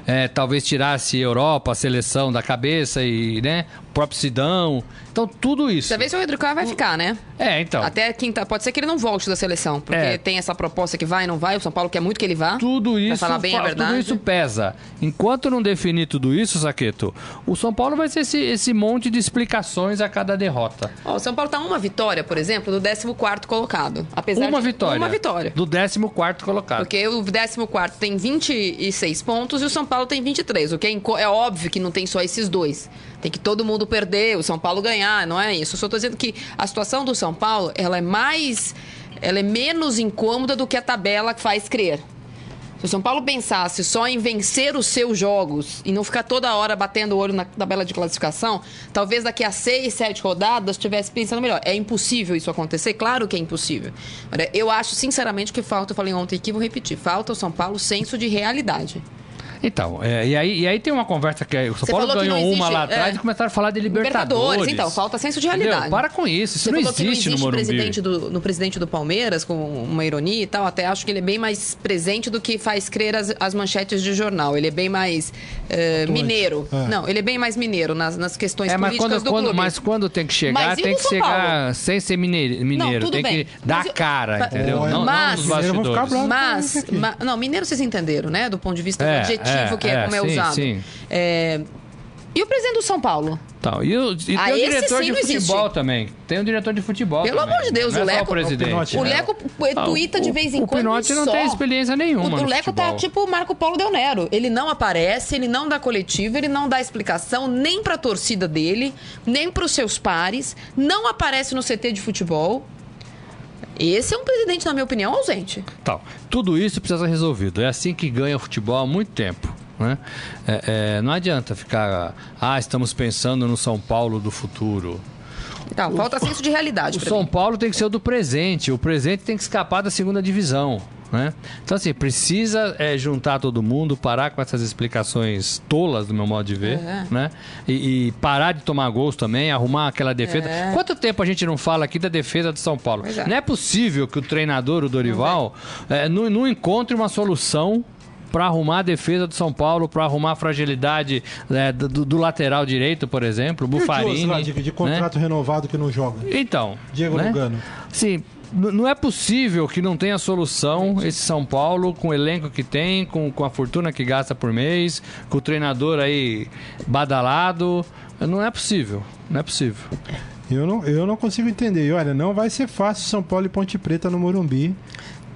Speaker 4: é, talvez tirasse Europa, a seleção da cabeça e, né, próprio Sidão. Então, tudo isso.
Speaker 3: Vê se o Caio vai ficar, né?
Speaker 4: É, então.
Speaker 3: Até quinta. Pode ser que ele não volte da seleção, porque
Speaker 4: É.
Speaker 3: tem essa proposta que vai e não vai. O São Paulo quer muito que ele vá.
Speaker 4: Tudo isso,
Speaker 3: falar bem a verdade.
Speaker 4: tudo isso pesa. Enquanto não definir tudo isso, Saqueto, o São Paulo vai ser esse, esse monte de explicações a cada derrota.
Speaker 3: Ó, o São Paulo tá uma vitória, por exemplo, do 14 colocado. Apesar
Speaker 4: uma
Speaker 3: de
Speaker 4: vitória.
Speaker 3: Uma vitória.
Speaker 4: Do 14 colocado.
Speaker 3: Porque o 14 tem 26 pontos e o São Paulo tem 23. O que é, é óbvio que não tem só esses dois. Tem que todo mundo perder, o São Paulo ganhar, não é isso. Eu só tô dizendo que a situação do São Paulo, ela é mais. Ela é menos incômoda do que a tabela faz crer. Se o São Paulo pensasse só em vencer os seus jogos e não ficar toda hora batendo o olho na tabela de classificação, talvez daqui a seis, sete rodadas estivesse pensando melhor. É impossível isso acontecer? Claro que é impossível. Eu acho, sinceramente, que falta, eu falei ontem aqui, vou repetir, falta ao São Paulo senso de realidade.
Speaker 4: Então, é, e, aí, e aí tem uma conversa que o São Paulo ganhou
Speaker 3: não
Speaker 4: uma
Speaker 3: existe,
Speaker 4: lá atrás
Speaker 3: é.
Speaker 4: e começaram a falar de Libertadores.
Speaker 3: então, falta senso de
Speaker 4: Entendeu?
Speaker 3: realidade.
Speaker 4: Para com isso, isso
Speaker 3: Você
Speaker 4: não
Speaker 3: falou que não
Speaker 4: existe,
Speaker 3: existe
Speaker 4: no Morumbi.
Speaker 3: presidente do, no presidente do Palmeiras, com uma ironia e tal. Até acho que ele é bem mais presente do que faz crer as, as manchetes de jornal. Ele é bem mais eh, mineiro.
Speaker 2: É.
Speaker 3: Não, ele é bem mais mineiro nas, nas questões
Speaker 4: É, mas
Speaker 3: políticas
Speaker 4: quando,
Speaker 3: do
Speaker 4: quando,
Speaker 3: clube.
Speaker 4: mas quando tem que chegar,
Speaker 3: Mas
Speaker 4: tem que chegar
Speaker 3: Paulo?
Speaker 4: sem ser mineiro. mineiro.
Speaker 3: tudo
Speaker 4: tem
Speaker 3: bem.
Speaker 4: que dar
Speaker 3: Mas eu-
Speaker 4: cara,
Speaker 3: Mas-
Speaker 4: entendeu? Não,
Speaker 3: mas-
Speaker 4: não
Speaker 2: bravos.
Speaker 3: Mas,
Speaker 2: aqui.
Speaker 3: ma- não, mineiro vocês entenderam, né? Do ponto de vista
Speaker 4: É,
Speaker 3: do
Speaker 4: é,
Speaker 3: que é,
Speaker 4: é,
Speaker 3: como é
Speaker 4: sim,
Speaker 3: usado.
Speaker 4: sim.
Speaker 3: É, E o presidente do São Paulo?
Speaker 4: Então, e, o, e
Speaker 3: Ah,
Speaker 4: tem o
Speaker 3: esse
Speaker 4: diretor
Speaker 3: sim
Speaker 4: de
Speaker 3: não existe.
Speaker 4: futebol também. Tem o diretor de futebol.
Speaker 3: Pelo
Speaker 4: também.
Speaker 3: amor de Deus,
Speaker 4: não
Speaker 3: o
Speaker 4: é
Speaker 3: Leco-
Speaker 4: o presidente.
Speaker 2: Pinote,
Speaker 3: O
Speaker 2: né?
Speaker 3: Leco
Speaker 4: Ah,
Speaker 3: tuita de
Speaker 4: o-
Speaker 3: vez em
Speaker 4: o
Speaker 3: quando.
Speaker 4: Pinote não
Speaker 3: só.
Speaker 4: tem experiência nenhuma
Speaker 3: O, o
Speaker 4: no
Speaker 3: Leco tá
Speaker 4: futebol.
Speaker 3: tipo o Marco Polo Del Nero. Ele não aparece, ele não dá coletiva, ele não dá explicação nem pra torcida dele, nem pros seus pares, não aparece no CT de futebol. Esse é um presidente, na minha opinião, ausente.
Speaker 4: Então, tudo isso precisa ser resolvido. É assim que ganha o futebol há muito tempo. Né? É, é, não adianta ficar. Ah, estamos pensando no São Paulo do futuro.
Speaker 3: Tá, falta senso de realidade
Speaker 4: O São
Speaker 3: mim.
Speaker 4: Paulo tem que ser o do presente. O presente tem que escapar da segunda divisão. Né? Então, assim, precisa é, juntar todo mundo, parar com essas explicações tolas, do meu modo de ver,
Speaker 3: É.
Speaker 4: né? E, e parar de tomar gols também, arrumar aquela defesa.
Speaker 3: É.
Speaker 4: Quanto tempo a gente não fala aqui da defesa do São Paulo?
Speaker 3: É.
Speaker 4: Não é possível que o treinador, o Dorival, é, não, não encontre uma solução para arrumar a defesa do São Paulo, para arrumar a fragilidade é, do, do lateral direito, por exemplo,
Speaker 2: E o
Speaker 4: Bufarini.
Speaker 2: lá, de, de
Speaker 4: né?
Speaker 2: contrato renovado que não joga.
Speaker 4: Então.
Speaker 2: Diego
Speaker 4: né?
Speaker 2: Lugano.
Speaker 4: Sim. Não é possível que não tenha solução esse São Paulo com o elenco que tem, com, com a fortuna que gasta por mês, com o treinador aí badalado. Não é possível. Não é possível.
Speaker 2: Eu não, eu não consigo entender. E olha, não vai ser fácil São Paulo e Ponte Preta no Morumbi.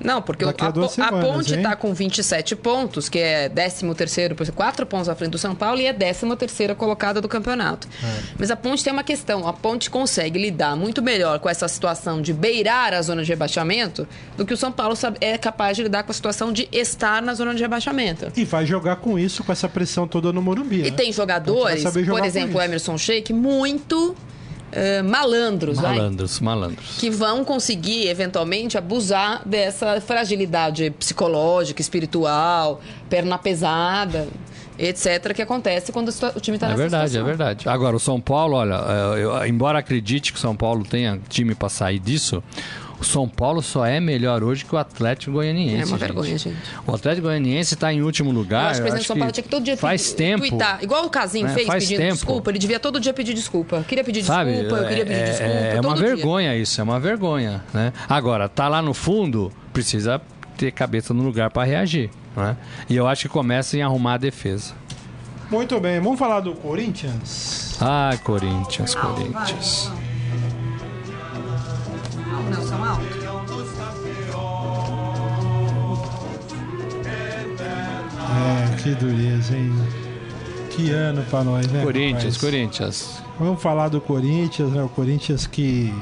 Speaker 3: Não, porque
Speaker 2: Daqui
Speaker 3: a,
Speaker 2: a
Speaker 3: Po- a
Speaker 2: semanas,
Speaker 3: Ponte está com 27 pontos, que é 13 terceiro, quatro pontos à frente do São Paulo e é 13 terceira colocada do campeonato.
Speaker 2: É.
Speaker 3: Mas a Ponte tem uma questão, a Ponte consegue lidar muito melhor com essa situação de beirar a zona de rebaixamento do que o São Paulo é capaz de lidar com a situação de estar na zona de rebaixamento.
Speaker 2: E vai jogar com isso, com essa pressão toda no Morumbi.
Speaker 3: E
Speaker 2: né?
Speaker 3: tem jogadores,
Speaker 2: Então, jogar
Speaker 3: por exemplo, o. Emerson Sheik, muito eh, malandros, vai?
Speaker 4: Malandros, malandros.
Speaker 3: que vão conseguir eventualmente abusar dessa fragilidade psicológica, espiritual, perna pesada, etc, que acontece quando o time está
Speaker 4: É
Speaker 3: nessa
Speaker 4: verdade, é
Speaker 3: situação.
Speaker 4: verdade. Agora, o São Paulo, olha, é, eu- embora acredite que o São Paulo tenha time para sair disso, o São Paulo só é melhor hoje que o Atlético Goianiense.
Speaker 3: É uma
Speaker 4: gente.
Speaker 3: vergonha, gente.
Speaker 4: O Atlético Goianiense está em último lugar.
Speaker 3: eu acho que o presidente do São Paulo tinha que todo dia
Speaker 4: faz tempo.
Speaker 3: tuitar. Igual o Casim
Speaker 4: né?
Speaker 3: fez
Speaker 4: Faz
Speaker 3: pedindo
Speaker 4: tempo.
Speaker 3: desculpa, ele devia todo dia pedir desculpa. Queria pedir
Speaker 4: Sabe?
Speaker 3: desculpa, eu queria pedir
Speaker 4: é,
Speaker 3: desculpa.
Speaker 4: é, é uma
Speaker 3: todo dia.
Speaker 4: vergonha isso, é uma vergonha, né? Agora, tá lá no fundo, precisa ter cabeça no lugar para reagir, né? E eu acho que começa em arrumar a defesa.
Speaker 2: Muito bem, vamos falar do Corinthians?
Speaker 4: Ai, Corinthians, Corinthians.
Speaker 3: Não, são altos.
Speaker 2: É, que dureza, hein? Que ano pra nós, né?
Speaker 4: Corinthians,
Speaker 2: rapaz?
Speaker 4: Corinthians.
Speaker 2: Vamos falar do Corinthians, né? O Corinthians que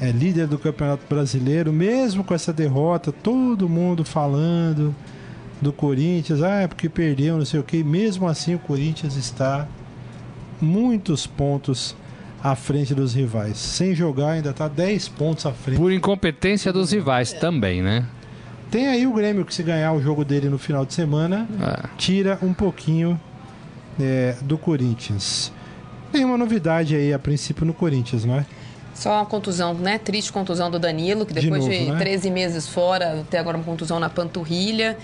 Speaker 2: é líder do Campeonato Brasileiro, mesmo com essa derrota, todo mundo falando do Corinthians, ah, é porque perdeu, não sei o que. Mesmo assim, o Corinthians está muitos pontos à frente dos rivais. Sem jogar, ainda está 10 pontos à frente.
Speaker 4: Por incompetência dos rivais também, né?
Speaker 2: Tem aí o Grêmio que, se ganhar o jogo dele no final de semana,
Speaker 4: Ah,
Speaker 2: tira um pouquinho é, do Corinthians. Tem uma novidade aí a princípio no Corinthians, não é?
Speaker 3: Só uma contusão, né? Triste contusão do Danilo, que
Speaker 2: De
Speaker 3: depois de,
Speaker 2: novo, né?
Speaker 3: 13 meses fora, tem agora uma contusão na panturrilha.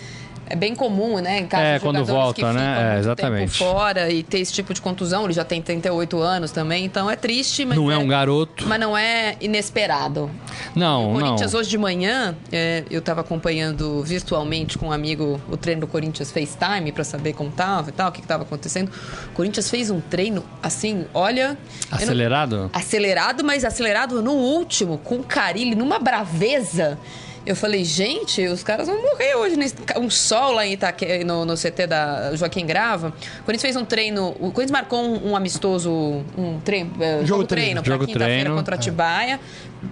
Speaker 3: É bem comum, né? Em casos
Speaker 4: É,
Speaker 3: de
Speaker 4: quando
Speaker 3: jogadores
Speaker 4: volta,
Speaker 3: que
Speaker 4: né? É, exatamente.
Speaker 3: tempo fora e ter esse tipo de contusão. Ele já tem 38 anos também, então é triste, mas
Speaker 4: não é um garoto.
Speaker 3: Mas não é inesperado.
Speaker 4: Não,
Speaker 3: o
Speaker 4: não.
Speaker 3: Corinthians hoje de manhã, é, eu estava acompanhando virtualmente com um amigo o treino do Corinthians FaceTime para saber como tava e tal, o que estava acontecendo. O Corinthians fez um treino assim, olha. eu não-
Speaker 4: Acelerado?
Speaker 3: acelerado, mas acelerado no último, com Carilli, numa braveza. Eu falei, gente, os caras vão morrer hoje. Nesse... Um sol lá em Itaque... no, no CT da Joaquim Grava. O Corinthians fez um treino. O Corinthians marcou um, um amistoso. Um treino. eh,
Speaker 2: Jogo treino.
Speaker 3: treino pra
Speaker 4: Jogo
Speaker 3: quinta-feira contra a
Speaker 2: é.
Speaker 3: Atibaia.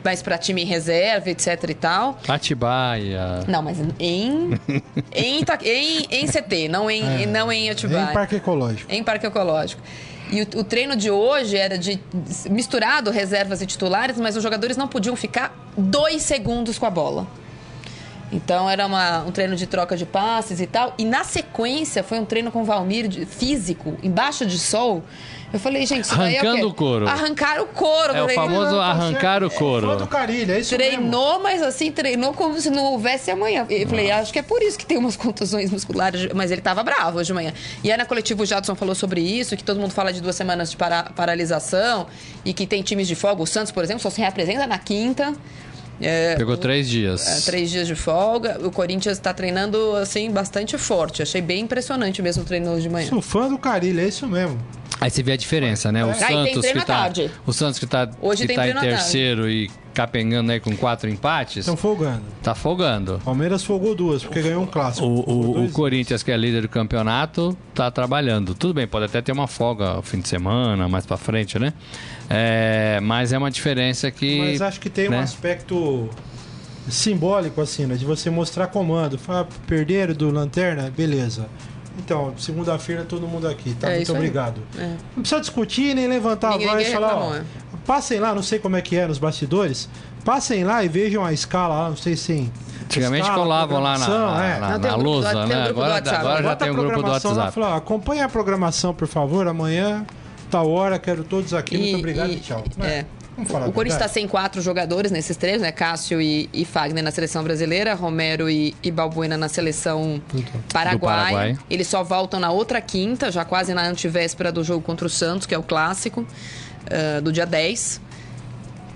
Speaker 3: Mas pra time em reserva, etc e tal.
Speaker 4: Atibaia.
Speaker 3: Não, mas em. em, Ita- em, em CT, não em, não em Atibaia.
Speaker 2: Em Parque Ecológico.
Speaker 3: Em Parque Ecológico. E o, o treino de hoje era de misturado reservas e titulares, mas os jogadores não podiam ficar dois segundos com a bola. Então era uma- um treino de troca de passes e tal. E na sequência foi um treino com o Valmir de- físico, embaixo de sol. Eu falei, gente, isso daí é
Speaker 4: Arrancando
Speaker 3: quê?
Speaker 4: o couro.
Speaker 3: Arrancar o couro.
Speaker 4: É o famoso
Speaker 3: "Não,
Speaker 4: arrancar o
Speaker 2: Fã do
Speaker 4: couro.
Speaker 2: Carilho, é isso mesmo.
Speaker 3: Treinou, mas assim, treinou como se não houvesse amanhã. Eu falei, acho que é por isso que tem umas contusões musculares, mas ele tava bravo hoje de manhã. E aí na coletiva o Jadson falou sobre isso, que todo mundo fala de duas semanas de para- paralisação e que tem times de folga. O Santos, por exemplo, só se reapresenta na quinta. É,
Speaker 4: Pegou três
Speaker 3: é,
Speaker 4: dias.
Speaker 3: três dias de folga. O Corinthians está treinando, assim, bastante forte. Achei bem impressionante mesmo o treino hoje de manhã.
Speaker 2: Sou fã do Carilho, é isso mesmo.
Speaker 4: Aí você vê a diferença, né? O
Speaker 3: tem
Speaker 4: Santos que tá,
Speaker 3: tarde.
Speaker 4: o Santos que tá,
Speaker 3: Hoje
Speaker 4: que tá em
Speaker 3: tarde.
Speaker 4: terceiro e capengando aí com quatro empates,
Speaker 2: Estão folgando.
Speaker 4: tá folgando.
Speaker 2: Palmeiras folgou duas, porque ganhou um clássico.
Speaker 4: O, o, o Corinthians, que é líder do campeonato, tá trabalhando. Tudo bem, pode até ter uma folga no fim de semana, mais pra frente, né? É, mas é uma diferença que.
Speaker 2: Mas acho que tem um
Speaker 4: né?
Speaker 2: aspecto simbólico, assim, né? De você mostrar comando. Fala, perderam do Lanterna? Beleza. Então, segunda-feira todo mundo aqui, tá?
Speaker 3: É
Speaker 2: Muito obrigado.
Speaker 3: É.
Speaker 2: Não precisa discutir nem levantar
Speaker 3: Ninguém-
Speaker 2: a voz e falar,
Speaker 3: reclamou,
Speaker 2: ó,
Speaker 3: é.
Speaker 2: passem lá, não sei como é que é nos bastidores, passem lá e vejam a escala lá, não sei se
Speaker 4: Antigamente
Speaker 2: escala,
Speaker 4: colavam lá na, na,
Speaker 2: é.
Speaker 4: na, na
Speaker 3: um do
Speaker 4: lousa,
Speaker 3: WhatsApp, um
Speaker 4: né?
Speaker 3: do
Speaker 4: Agora,
Speaker 3: WhatsApp.
Speaker 4: agora já tem
Speaker 2: a
Speaker 4: um grupo do
Speaker 2: programação lá,
Speaker 4: WhatsApp.
Speaker 2: fala, acompanha a programação, por favor, amanhã, tal hora, quero todos aqui, muito obrigado e, tchau.
Speaker 3: é.
Speaker 2: Vamos falar
Speaker 3: o Corinthians está sem quatro jogadores nesses três, né? Cássio e, e Fagner na seleção brasileira, Romero e, e Balbuena na seleção paraguaia.
Speaker 4: Paraguai.
Speaker 3: Eles só voltam na outra quinta, já quase na antivéspera do jogo contra o Santos, que é o clássico, ah, do dia 10.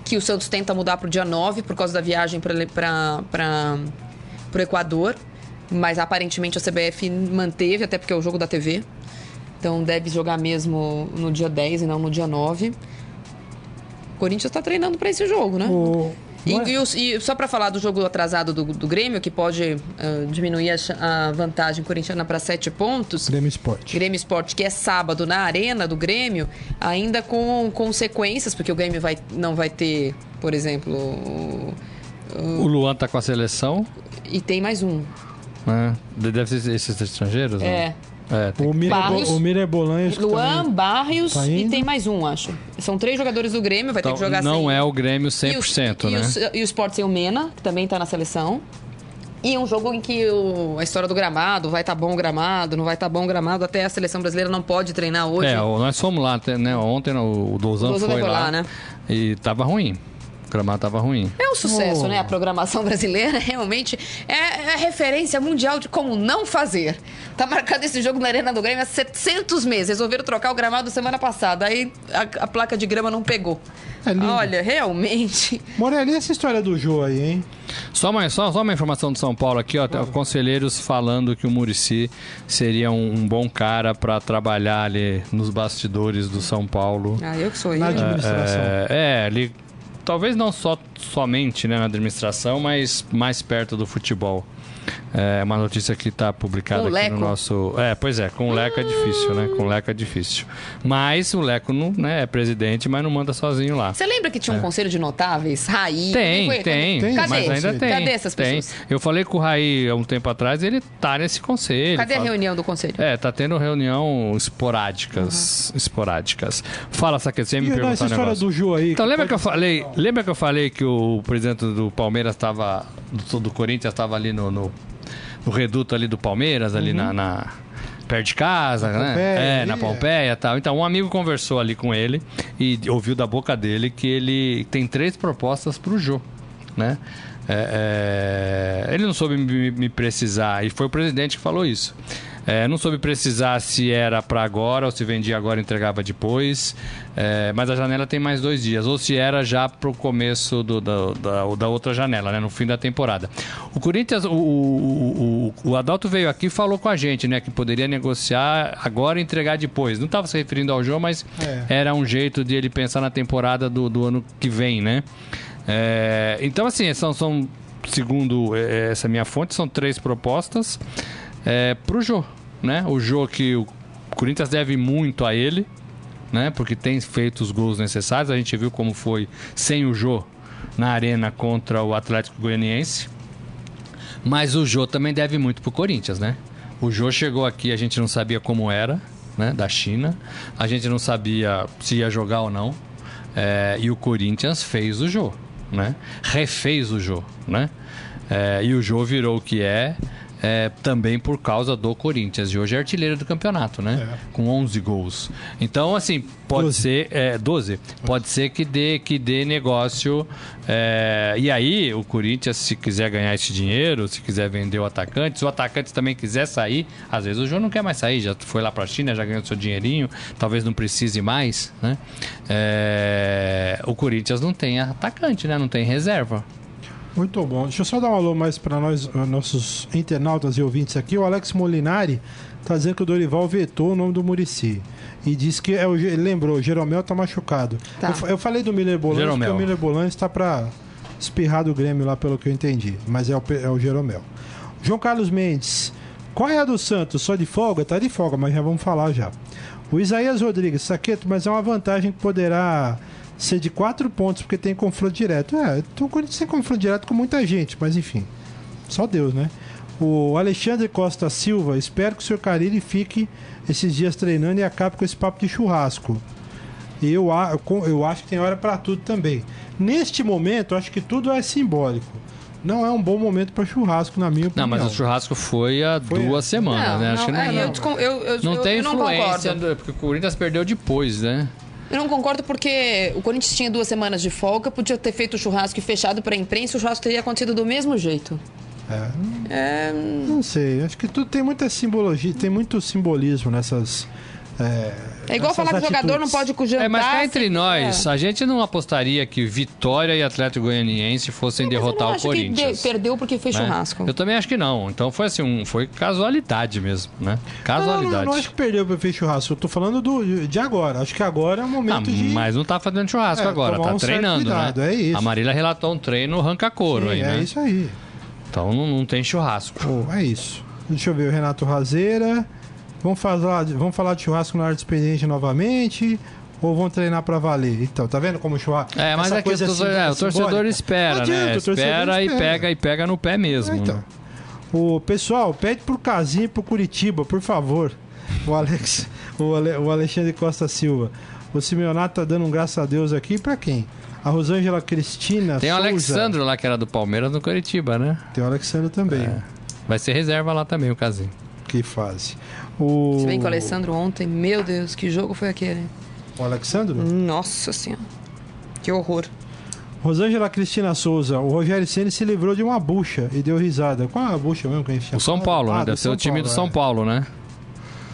Speaker 3: Que o Santos tenta mudar para o dia 9 por causa da viagem para o Equador. Mas aparentemente a CBF manteve, até porque é o jogo da TV. Então deve jogar mesmo no dia 10 e não no dia 9. O Corinthians está treinando para esse jogo, né?
Speaker 2: O,
Speaker 3: E, e os- e só para falar do jogo atrasado do, do Grêmio, que pode ah, diminuir a, a vantagem corintiana para sete pontos.
Speaker 2: Grêmio Esporte.
Speaker 3: Grêmio Esporte, que é sábado na arena do Grêmio, ainda com consequências, porque o Grêmio vai, não vai ter, por exemplo, o-
Speaker 4: O Luan tá com a seleção,
Speaker 3: e tem mais um.
Speaker 4: né? Deve ser esses estrangeiros? não?
Speaker 3: É.
Speaker 4: É, tem
Speaker 2: O Mira,
Speaker 3: Barrios.
Speaker 2: o Mira Bolan, acho que
Speaker 3: Luan,
Speaker 2: também-
Speaker 3: Barrios
Speaker 2: tá
Speaker 3: e tem mais um, acho. São três jogadores do Grêmio, vai ter
Speaker 4: Então,
Speaker 3: que jogar
Speaker 4: não
Speaker 3: sem.
Speaker 4: é o Grêmio
Speaker 3: E o-
Speaker 4: 100%,
Speaker 3: e,
Speaker 4: né?
Speaker 3: os- E o Sport sem o Mena, que também tá na seleção. E um jogo em que o- a história do gramado, vai estar bom o gramado, não vai estar bom o gramado, até a seleção brasileira não pode treinar hoje.
Speaker 4: É, o- nós fomos lá, né? Ontem o o Dozan
Speaker 3: O Dozan
Speaker 4: foi lá,
Speaker 3: lá, né?
Speaker 4: e tava ruim. O gramado tava ruim.
Speaker 3: É um sucesso,
Speaker 2: Oh.
Speaker 3: né? A programação brasileira realmente é, é a referência mundial de como não fazer. Tá marcado esse jogo na Arena do Grêmio há 700 meses. Resolveram trocar o gramado semana passada. Aí a, a placa de grama não pegou.
Speaker 2: É.
Speaker 3: Olha, realmente.
Speaker 2: Morelli, e essa história do Jô aí, hein?
Speaker 4: Só uma, só, só uma informação do São Paulo aqui, ó. Conselheiros falando que o Murici seria um, um bom cara para trabalhar ali nos bastidores do São Paulo.
Speaker 3: Ah, eu que sou
Speaker 2: Na
Speaker 3: ele.
Speaker 2: administração.
Speaker 4: É, é, ali. Talvez não só somente né, na administração, mas mais perto do futebol. É uma notícia que está publicada
Speaker 3: Com
Speaker 4: aqui no
Speaker 3: Leco?
Speaker 4: nosso. É, pois é, com o Leco é difícil, né? Com o Leco é difícil. Mas o Leco não, né, é presidente, mas não manda sozinho lá.
Speaker 3: Você lembra que tinha um conselho de notáveis? Raí?
Speaker 4: É. Tem,
Speaker 3: Foi-
Speaker 4: tem,
Speaker 2: Tem
Speaker 4: mas
Speaker 3: Cadê?
Speaker 4: ainda tem.
Speaker 3: Cadê essas
Speaker 4: tem.
Speaker 3: pessoas?
Speaker 4: Eu falei com o Raí há um tempo atrás, ele tá nesse conselho.
Speaker 3: Cadê a
Speaker 4: Fala-
Speaker 3: reunião do conselho?
Speaker 4: É, tá tendo reunião esporádicas, esporádicas. Fala, Saquete, você ia me
Speaker 2: não,
Speaker 4: perguntar
Speaker 2: essa
Speaker 4: um
Speaker 2: história
Speaker 4: negócio.
Speaker 2: do Jô aí.
Speaker 4: Então, lembra
Speaker 2: pode-
Speaker 4: que eu falei, lembra que eu falei que o presidente do Palmeiras estava do, do Corinthians estava ali no, no, no reduto ali do Palmeiras, ali na, na- perto de casa, né?
Speaker 2: Pompeia,
Speaker 4: é, na
Speaker 2: é.
Speaker 4: Pompeia e tal. Então, um amigo conversou ali com ele e ouviu da boca dele que ele tem três propostas pro Jô, né? É, é, ele não soube me, me precisar, e foi o presidente que falou isso. É, não soube precisar se era para agora ou se vendia agora e entregava depois. É, mas a janela tem mais dois dias. Ou se era já pro começo do- da, da, da outra janela, né? No fim da temporada. O Corinthians, o, o, o, o Adalto veio aqui e falou com a gente, né? Que poderia negociar agora e entregar depois. Não estava se referindo ao jogo, mas
Speaker 2: É.
Speaker 4: era um jeito de ele pensar na temporada do, do ano que vem, né? É, então, assim, são, são segundo eh, essa minha fonte, são três propostas é, pro Jô, né? O Jô que o Corinthians deve muito a ele, né? Porque tem feito os gols necessários. A gente viu como foi sem o Jô na arena contra o Atlético Goianiense. Mas o Jô também deve muito pro Corinthians, né? O Jô chegou aqui, a gente não sabia como era, né? Da China. A gente não sabia se ia jogar ou não. É, e o Corinthians fez o Jô, né? Refez o Jô, né? É, e o Jô virou o que é, é, também por causa do Corinthians. E hoje é artilheiro do campeonato, né? Com 11 gols. Então, assim, pode
Speaker 2: Doze.
Speaker 4: ser... É, 12. Pode ser que dê, que dê negócio. é, e aí, o Corinthians, se quiser ganhar esse dinheiro, se quiser vender o atacante, se o atacante também quiser sair, às vezes o João não quer mais sair, já foi lá pra China, já ganhou seu dinheirinho, talvez não precise mais, né? É, o Corinthians não tem atacante, né? Não tem reserva.
Speaker 2: Muito bom. Deixa eu só dar um alô mais para nós, eh, nossos internautas e ouvintes aqui. O Alex Molinari tá dizendo que o Dorival vetou o nome do Murici. E disse que é ele lembrou, o Jeromel tá machucado.
Speaker 3: Tá.
Speaker 2: Eu, eu falei do Miller Bolan, que
Speaker 4: Jeromel.
Speaker 2: o Miller Bolan está para espirrar do Grêmio lá, pelo que eu entendi. Mas é o, é o Jeromel. João Carlos Mendes. Qual é a do Santos? Só de folga? Tá de folga, mas já vamos falar já. O Isaías Rodrigues, Saqueto, mas é uma vantagem que poderá ser de quatro pontos, porque tem confronto direto. É, o Corinthians tem confronto direto com muita gente, mas enfim. Só Deus, né? O Alexandre Costa Silva, espero que o senhor Carilli fique esses dias treinando e acabe com esse papo de churrasco. Eu, a- eu acho que tem hora para tudo também. Neste momento, eu acho que tudo é simbólico. Não é um bom momento para churrasco, na minha opinião.
Speaker 4: Não, mas o churrasco foi há
Speaker 2: Foi,
Speaker 4: duas
Speaker 2: é.
Speaker 4: semanas,
Speaker 3: Não,
Speaker 4: né?
Speaker 3: não,
Speaker 4: Acho que não,
Speaker 3: é,
Speaker 4: não.
Speaker 3: eu, eu, eu,
Speaker 4: Não
Speaker 3: eu-
Speaker 4: tem
Speaker 3: eu não
Speaker 4: influência,
Speaker 3: concordo.
Speaker 4: porque o Corinthians perdeu depois, né?
Speaker 3: Eu não concordo porque o Corinthians tinha duas semanas de folga, podia ter feito o churrasco e fechado para a imprensa, o churrasco teria acontecido do mesmo jeito. É,
Speaker 2: Não sei, acho que tudo tem muita simbologia, tem muito simbolismo nessas, É,
Speaker 3: É igual falar que o jogador não pode jantar.
Speaker 4: É, mas cá
Speaker 3: sem-
Speaker 4: entre nós,
Speaker 3: É.
Speaker 4: a gente não apostaria que Vitória e Atlético Goianiense fossem
Speaker 3: eu
Speaker 4: derrotar
Speaker 3: não
Speaker 4: o
Speaker 3: acho que
Speaker 4: Corinthians.
Speaker 3: de- perdeu porque fez
Speaker 4: né?
Speaker 3: churrasco.
Speaker 4: Eu também acho que não. Então foi assim, um, foi casualidade mesmo, né?
Speaker 2: Não, não,
Speaker 4: Casualidade.
Speaker 2: não, não acho que perdeu pra fez churrasco. Eu tô falando do, de agora. Acho que agora é o
Speaker 4: Ah,
Speaker 2: momento de.
Speaker 4: mas não tá fazendo churrasco
Speaker 2: É,
Speaker 4: agora, tá
Speaker 2: um
Speaker 4: treinando,
Speaker 2: cuidado,
Speaker 4: né?
Speaker 2: é isso.
Speaker 4: A Marília relatou um treino ranca-couro
Speaker 2: Sim,
Speaker 4: aí,
Speaker 2: é
Speaker 4: né?
Speaker 2: isso aí.
Speaker 4: Então não, não tem churrasco.
Speaker 2: Pô, é isso. Deixa eu ver o Renato Razeira. Vamos falar, de- vamos falar de churrasco na área de expediente novamente? Ou vão treinar pra valer? Então, tá vendo como o churrasco.
Speaker 4: É, mas
Speaker 2: essa
Speaker 4: é que o
Speaker 2: coisa
Speaker 4: torcedor,
Speaker 2: sim-
Speaker 4: é, o torcedor espera,
Speaker 2: adianta,
Speaker 4: né?
Speaker 2: o torcedor
Speaker 4: Espera, e pega e pega no pé mesmo.
Speaker 2: É, então.
Speaker 4: né?
Speaker 2: O pessoal, pede pro Casim e pro Curitiba, por favor. O Alex, o, Ale- o Alexandre Costa Silva. O Simeonato tá dando um graças a Deus aqui pra quem? A Rosângela Cristina
Speaker 4: Tem o
Speaker 2: Souza.
Speaker 4: Alexandro lá, que era do Palmeiras, no Curitiba, né?
Speaker 2: Tem o Alexandre também.
Speaker 4: É. Vai ser reserva lá também, o Casim.
Speaker 2: Que fase. O...
Speaker 3: Se bem que o Alessandro ontem, meu Deus, que jogo foi aquele?
Speaker 2: O Alexandro?
Speaker 3: Nossa senhora. Que horror.
Speaker 2: Rosângela Cristina Souza. O Rogério Ceni se livrou de uma bucha e deu risada. Qual é a bucha mesmo que a gente tinha
Speaker 4: O São? Paulo, né?
Speaker 2: Ah,
Speaker 4: Deve ser o time do São Paulo, né?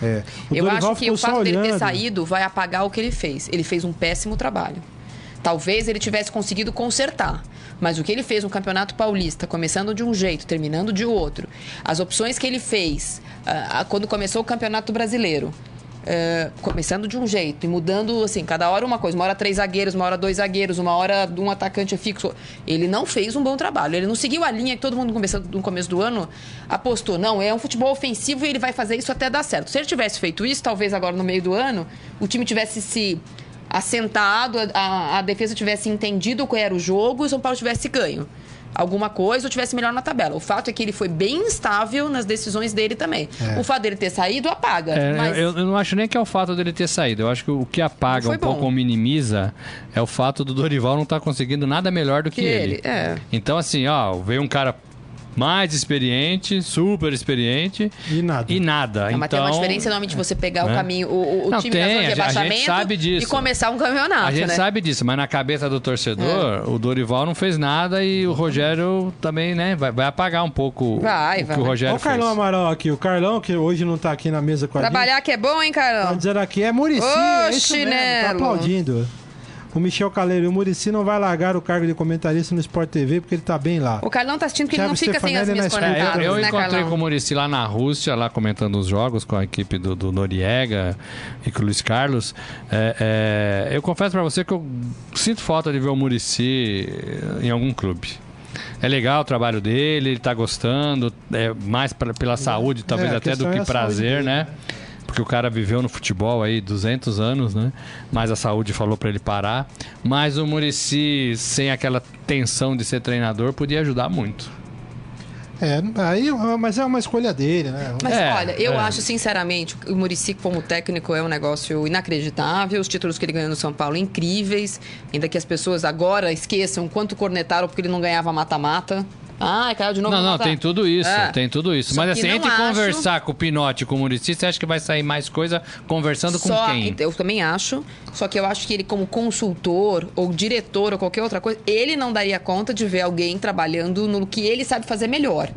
Speaker 2: É. É. O
Speaker 3: Eu
Speaker 2: Dorival
Speaker 3: acho que o fato dele ter saído vai apagar o que ele fez. Ele fez um péssimo trabalho. Talvez ele tivesse conseguido consertar. Mas o que ele fez no Campeonato Paulista, começando de um jeito, terminando de outro, as opções que ele fez ah, quando começou o Campeonato Brasileiro, ah, começando de um jeito e mudando, assim, cada hora uma coisa. Uma hora três zagueiros, uma hora dois zagueiros, uma hora um atacante fixo. Ele não fez um bom trabalho. Ele não seguiu a linha que todo mundo começando no começo do ano apostou. Não, é um futebol ofensivo e ele vai fazer isso até dar certo. Se ele tivesse feito isso, talvez agora no meio do ano, o time tivesse se assentado, a, a defesa tivesse entendido qual era o jogo e o São Paulo tivesse ganho alguma coisa ou tivesse melhor na tabela. O fato é que ele foi bem instável nas decisões dele também. O fato dele ter saído apaga.
Speaker 4: É,
Speaker 3: mas...
Speaker 4: eu, eu não acho nem que é o fato dele ter saído. Eu acho que o que apaga um pouco ou minimiza é o fato do Dorival não estar conseguindo nada melhor do que,
Speaker 3: Que ele, é.
Speaker 4: Então, assim, ó, veio um cara mais experiente, super experiente
Speaker 2: E nada.
Speaker 4: e nada.
Speaker 3: Não, mas tem
Speaker 4: então,
Speaker 3: uma diferença enorme você pegar o
Speaker 4: né?
Speaker 3: caminho, o, o-
Speaker 4: Não,
Speaker 3: time
Speaker 4: tem,
Speaker 3: da zona
Speaker 4: a
Speaker 3: de
Speaker 4: gente- a gente
Speaker 3: rebaixamento
Speaker 4: sabe disso.
Speaker 3: e começar um campeonato,
Speaker 4: A gente
Speaker 3: né?
Speaker 4: sabe disso, mas na cabeça do torcedor, o Dorival não fez nada e o Rogério também, né, vai, vai apagar um pouco
Speaker 3: Vai,
Speaker 4: o
Speaker 3: vai.
Speaker 4: que o
Speaker 2: Olha
Speaker 4: Rogério
Speaker 2: o Carlão
Speaker 4: fez.
Speaker 2: Amaral aqui. O Carlão, que hoje não tá aqui na mesa com a gente.
Speaker 3: Trabalhar que é bom, hein,
Speaker 2: Tá
Speaker 3: Carlão?
Speaker 2: dizendo aqui, é Murici,
Speaker 3: Ô,
Speaker 2: é isso mesmo, tá aplaudindo. O Michel Caleiro, o Murici não vai largar o cargo de comentarista no Sport TV porque ele tá bem lá.
Speaker 3: O Carlão tá assistindo que ele
Speaker 2: Thiago
Speaker 3: não fica sem as minhas
Speaker 2: na
Speaker 4: É,
Speaker 2: escuta.
Speaker 3: cornetadas,
Speaker 4: eu, eu
Speaker 3: né,
Speaker 4: encontrei
Speaker 3: Carlão?
Speaker 4: com o Murici lá na Rússia, lá comentando os jogos com a equipe do, do Noriega e com o Luiz Carlos. É, é, eu confesso pra você que eu sinto falta de ver o Murici em algum clube. É legal o trabalho dele, ele tá gostando, é mais pra- pela saúde, talvez
Speaker 2: É,
Speaker 4: até do
Speaker 2: é
Speaker 4: que
Speaker 2: saúde
Speaker 4: prazer,
Speaker 2: dele,
Speaker 4: né? Porque o cara viveu no futebol aí 200 anos, né? Mas a saúde falou pra ele parar. Mas o Murici, sem aquela tensão de ser treinador, podia ajudar muito.
Speaker 2: É, aí, mas é uma escolha dele, né?
Speaker 3: Mas
Speaker 4: É,
Speaker 3: olha, eu
Speaker 4: é.
Speaker 3: acho sinceramente o Murici como técnico é um negócio inacreditável. Os títulos que ele ganhou no São Paulo incríveis. Ainda que as pessoas agora esqueçam quanto cornetaram porque ele não ganhava mata-mata. Ah, caiu de novo
Speaker 4: Não, não, tem tudo isso,
Speaker 3: É.
Speaker 4: tem tudo isso.
Speaker 3: Só
Speaker 4: Mas assim, entre
Speaker 3: acho-
Speaker 4: conversar com o Pinote e com o Murici, você acha que vai sair mais coisa conversando com
Speaker 3: Só,
Speaker 4: quem?
Speaker 3: Eu também acho. Só que eu acho que ele, como consultor ou diretor ou qualquer outra coisa, ele não daria conta de ver alguém trabalhando no que ele sabe fazer melhor.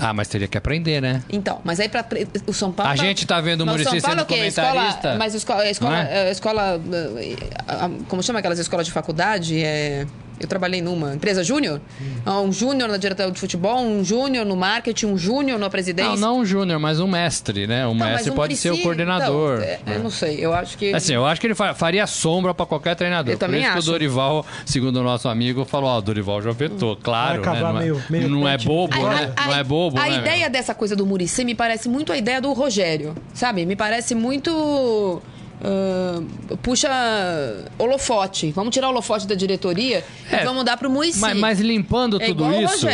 Speaker 4: Ah, mas teria que aprender, né?
Speaker 3: Então, mas aí para o São Paulo.
Speaker 4: A gente tá vendo o Muricy
Speaker 3: Paulo
Speaker 4: sendo
Speaker 3: é o quê?
Speaker 4: comentarista.
Speaker 3: Escola, mas escola, escola,
Speaker 4: é?
Speaker 3: a escola, eh, a- como chama aquelas escolas de faculdade? É, eu trabalhei numa empresa júnior. Ah, Um júnior na diretoria de futebol, um júnior no marketing, um júnior na presidência.
Speaker 4: Não, não um júnior, mas um mestre, né? Um
Speaker 3: Não,
Speaker 4: mestre pode ser o coordenador.
Speaker 3: então, é,
Speaker 4: né?
Speaker 3: Eu não sei, eu acho que.
Speaker 4: Assim, eu acho que ele fa- faria sombra pra qualquer treinador.
Speaker 3: Eu
Speaker 4: Por
Speaker 3: também
Speaker 4: isso que
Speaker 3: acho.
Speaker 4: o Dorival, segundo o nosso amigo, falou: Ó, o Dorival já vetou, claro. Né? Não, é,
Speaker 2: meio- meio
Speaker 4: não é bobo,
Speaker 3: A-
Speaker 4: né?
Speaker 3: a-
Speaker 4: Não é bobo,
Speaker 3: A
Speaker 4: né?
Speaker 3: ideia dessa coisa do Murici me parece muito a ideia do Rogério, sabe? Me parece muito. Ah, puxa holofote. Vamos tirar o holofote da diretoria
Speaker 4: É,
Speaker 3: e vamos dar pro Murici.
Speaker 4: Mas, mas limpando
Speaker 3: É
Speaker 4: tudo
Speaker 3: o
Speaker 4: isso.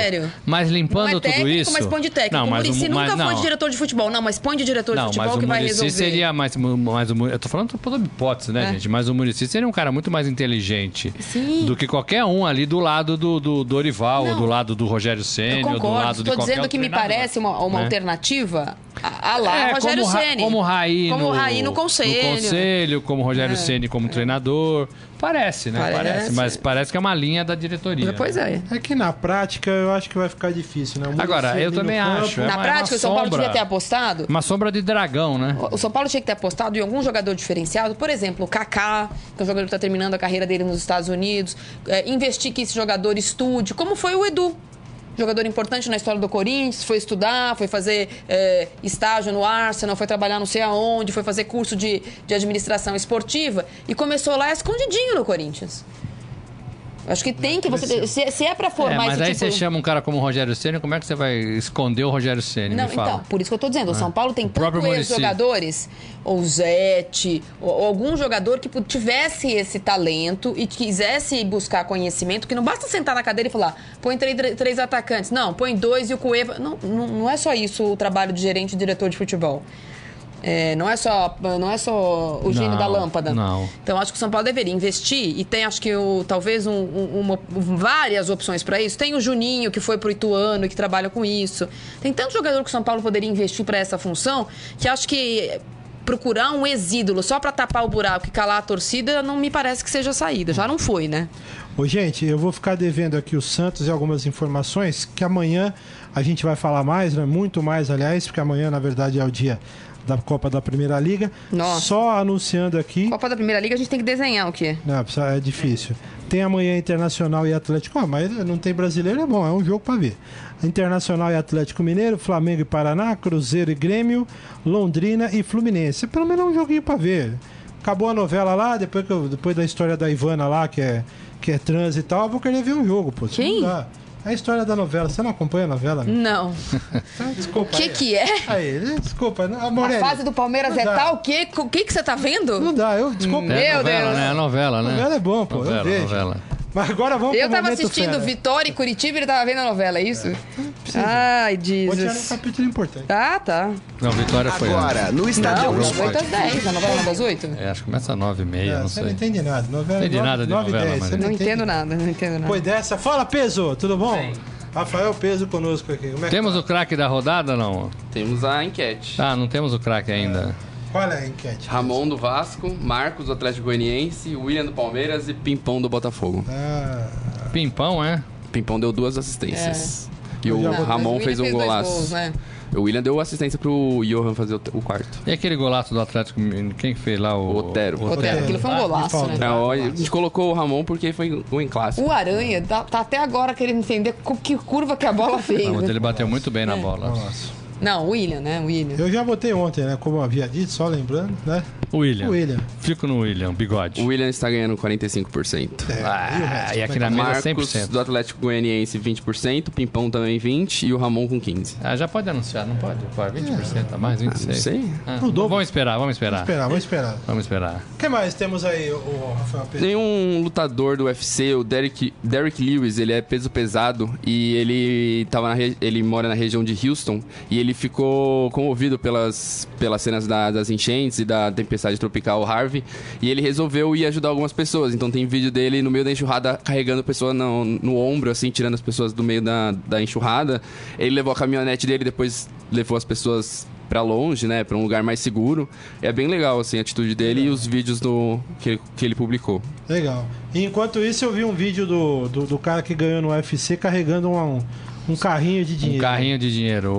Speaker 4: Mas limpando
Speaker 3: não é técnico,
Speaker 4: tudo isso.
Speaker 3: mas põe de técnico.
Speaker 4: Não,
Speaker 3: o
Speaker 4: mas
Speaker 3: Murici nunca
Speaker 4: mas,
Speaker 3: foi
Speaker 4: não.
Speaker 3: de diretor de futebol. Não, mas põe de diretor de
Speaker 4: Não, mas
Speaker 3: futebol que vai resolver.
Speaker 4: seria mais, mais o eu tô falando por hipótese, né,
Speaker 3: É.
Speaker 4: gente? Mas o Muricy seria um cara muito mais inteligente
Speaker 3: Sim.
Speaker 4: do que qualquer um ali do lado do, do Dorival, ou
Speaker 3: Não.
Speaker 4: do lado do Rogério ou do lado de
Speaker 3: Estou
Speaker 4: qualquer
Speaker 3: dizendo
Speaker 4: outro
Speaker 3: que me parece uma, uma
Speaker 4: né?
Speaker 3: alternativa a, a lá
Speaker 4: É,
Speaker 3: Rogério Ceni.
Speaker 4: como Raí
Speaker 3: Como
Speaker 4: no,
Speaker 3: Raí no conselho.
Speaker 4: no conselho, como Rogério
Speaker 3: É,
Speaker 4: Ceni como treinador. parece, né? Parece.
Speaker 3: Parece.
Speaker 4: mas parece que é uma linha da diretoria.
Speaker 3: Pois é.
Speaker 2: É que na prática eu acho que vai ficar difícil, né?
Speaker 4: Agora, eu também acho, é
Speaker 3: Na
Speaker 4: uma-
Speaker 3: prática, o São Paulo devia ter apostado.
Speaker 4: Uma sombra de dragão, né?
Speaker 3: O São Paulo tinha que ter apostado em algum jogador diferenciado, por exemplo, o Kaká, que é um jogador que está terminando a carreira dele nos Estados Unidos, é, investir que esse jogador estude, como foi o Edu. Jogador importante na história do Corinthians, foi estudar, foi fazer é, estágio no Arsenal, foi trabalhar não sei aonde, foi fazer curso de, de administração esportiva e começou lá escondidinho no Corinthians. Acho que tem que você. Se, se é pra
Speaker 4: É,
Speaker 3: formar
Speaker 4: mas
Speaker 3: esse
Speaker 4: aí
Speaker 3: tipo...
Speaker 4: você chama um cara como o Rogério Ceni, como é que você vai esconder o Rogério Ceni?
Speaker 3: Não, então, por isso que eu tô dizendo, o São Paulo tem
Speaker 4: O próprio
Speaker 3: tanto
Speaker 4: Muricy.
Speaker 3: ex-jogadores, ou Zete, ou, ou algum jogador que tivesse esse talento e quisesse buscar conhecimento, que não basta sentar na cadeira e falar, põe três, três atacantes. Não, põe dois e o Cueva. Não, não, não é só isso o trabalho de gerente e diretor de futebol. É, não é só não é só o gênio
Speaker 4: Não,
Speaker 3: da lâmpada.
Speaker 4: não.
Speaker 3: Então acho que o São Paulo deveria investir e tem acho que o, talvez um- um- uma- várias opções para isso. Tem o Juninho que foi pro Ituano que trabalha com isso. Tem tanto jogador que o São Paulo poderia investir para essa função que acho que procurar um exídolo só para tapar o buraco e calar a torcida não me parece que seja a saída. Já não foi, né?
Speaker 2: Ô, gente, eu vou ficar devendo aqui o Santos e algumas informações que amanhã a gente vai falar mais, né? Muito mais, aliás, porque amanhã, na verdade, é o dia da Copa da Primeira Liga.
Speaker 3: Nossa.
Speaker 2: Só anunciando aqui.
Speaker 3: Copa da Primeira Liga a gente tem que desenhar o quê?
Speaker 2: Não, é difícil. Tem amanhã Internacional e Atlético. Ah, mas não tem brasileiro, é bom, é um jogo pra ver. Internacional e Atlético Mineiro, Flamengo e Paraná, Cruzeiro e Grêmio, Londrina e Fluminense. Pelo menos é um joguinho pra ver. Acabou a novela lá, depois, que eu- depois da história da Ivana lá, que é, que é trans e tal, eu vou querer ver um jogo, pô.
Speaker 3: Quem?
Speaker 2: Não dá. É a história da novela. Você não acompanha a novela?
Speaker 3: Não.
Speaker 2: Então, desculpa.
Speaker 3: O que que é?
Speaker 2: Aí, desculpa. A,
Speaker 3: A fase do Palmeiras é tal? O que o que que você tá vendo?
Speaker 2: Não dá, eu desculpa.
Speaker 4: É a novela,
Speaker 3: Deus.
Speaker 4: né? A novela, né?
Speaker 2: Novela é bom, pô.
Speaker 4: Novela,
Speaker 2: eu vejo.
Speaker 4: novela.
Speaker 2: Mas agora vamos
Speaker 3: Eu tava assistindo
Speaker 2: fera.
Speaker 3: Vitória e Curitiba e ele tava vendo a novela, é isso? Ai,
Speaker 2: Vou tirar um
Speaker 3: Jesus.
Speaker 2: capítulo importante.
Speaker 3: Ah, tá.
Speaker 4: Não, Vitória foi antes.
Speaker 1: Agora, no Estadão
Speaker 3: Não, das
Speaker 1: Esporte
Speaker 3: 8 às 10. A novela não é das 8?
Speaker 4: É, acho que começa às 9 e meia,
Speaker 2: É,
Speaker 4: não
Speaker 2: você
Speaker 4: sei.
Speaker 2: não entende nada. Novela,
Speaker 4: Entendi
Speaker 2: nove-
Speaker 4: nada de
Speaker 2: nove e
Speaker 4: novela,
Speaker 2: dez,
Speaker 4: Maria.
Speaker 2: você
Speaker 3: Não
Speaker 2: entende
Speaker 3: entendo nada, não entendo nada.
Speaker 2: Foi dessa. Fala, Peso, tudo bom? Rafael Peso conosco aqui. Como é que
Speaker 4: Temos
Speaker 2: tá?
Speaker 4: o craque da rodada ou não?
Speaker 5: Temos a enquete.
Speaker 4: Ah, não temos o craque ainda.
Speaker 2: Qual é a enquete?
Speaker 5: Ramon do Vasco, Marcos do Atlético Goianiense, William do Palmeiras e Pimpão do Botafogo.
Speaker 2: Ah,
Speaker 4: Pimpão, é?
Speaker 5: Pimpão deu duas assistências. E
Speaker 2: Eu
Speaker 5: o
Speaker 3: Não, mas
Speaker 5: Ramon
Speaker 3: o
Speaker 5: fez um
Speaker 3: dois
Speaker 5: golaço.
Speaker 3: gols, né?
Speaker 5: O William deu assistência pro Johan fazer o, quarto.
Speaker 4: E aquele golaço do Atlético, quem que fez lá? O
Speaker 5: O Otero.
Speaker 3: Otero, aquilo foi um
Speaker 4: Ah,
Speaker 3: golaço,
Speaker 2: falta.
Speaker 3: né?
Speaker 5: É, ó, a gente colocou o Ramon porque foi um em clássico.
Speaker 3: O Aranha tá, tá até agora querendo entender que curva que a bola fez.
Speaker 4: Não, ele bateu muito bem na bola.
Speaker 2: nossa.
Speaker 3: Não, o William, né? O William.
Speaker 2: Eu já votei ontem, né? Como eu havia dito, só lembrando, né?
Speaker 4: William.
Speaker 2: O William.
Speaker 4: Fico no William, bigode.
Speaker 5: O William está ganhando 45%.
Speaker 2: É,
Speaker 4: Ah,
Speaker 2: e
Speaker 4: e aqui na
Speaker 2: é
Speaker 4: mesa
Speaker 5: Marcos
Speaker 4: 100%.
Speaker 5: do Atlético Goianiense 20%, Pimpão também 20% e o Ramon com 15%.
Speaker 4: Ah, já pode anunciar, não pode? Pode, 20% a mais, 26%.
Speaker 5: Não sei.
Speaker 4: Ah,
Speaker 2: O dobro.
Speaker 4: vamos esperar, vamos
Speaker 2: Vamos
Speaker 4: esperar.
Speaker 2: esperar, vamos esperar.
Speaker 4: Vamos esperar.
Speaker 2: O que mais temos aí, o, Rafael Peso?
Speaker 5: Tem um lutador do UFC, o Derek, Derek Lewis, ele é peso pesado e ele tava re- ele mora na região de Houston e ele ficou comovido pelas, pelas cenas da- das enchentes e da tempestade tropical Harvey e ele resolveu ir ajudar algumas pessoas. Então tem vídeo dele no meio da enxurrada carregando pessoa no, no ombro, assim, tirando as pessoas do meio da, da enxurrada. Ele levou a caminhonete dele, depois levou as pessoas pra longe, né, Pra um lugar mais seguro. É bem legal assim a atitude dele e os vídeos do que ele, que ele publicou.
Speaker 2: Legal. Enquanto isso, eu vi um vídeo do, do, do cara que ganhou no UFC carregando um, um carrinho de
Speaker 4: Um
Speaker 2: dinheiro.
Speaker 4: carrinho de dinheiro, o,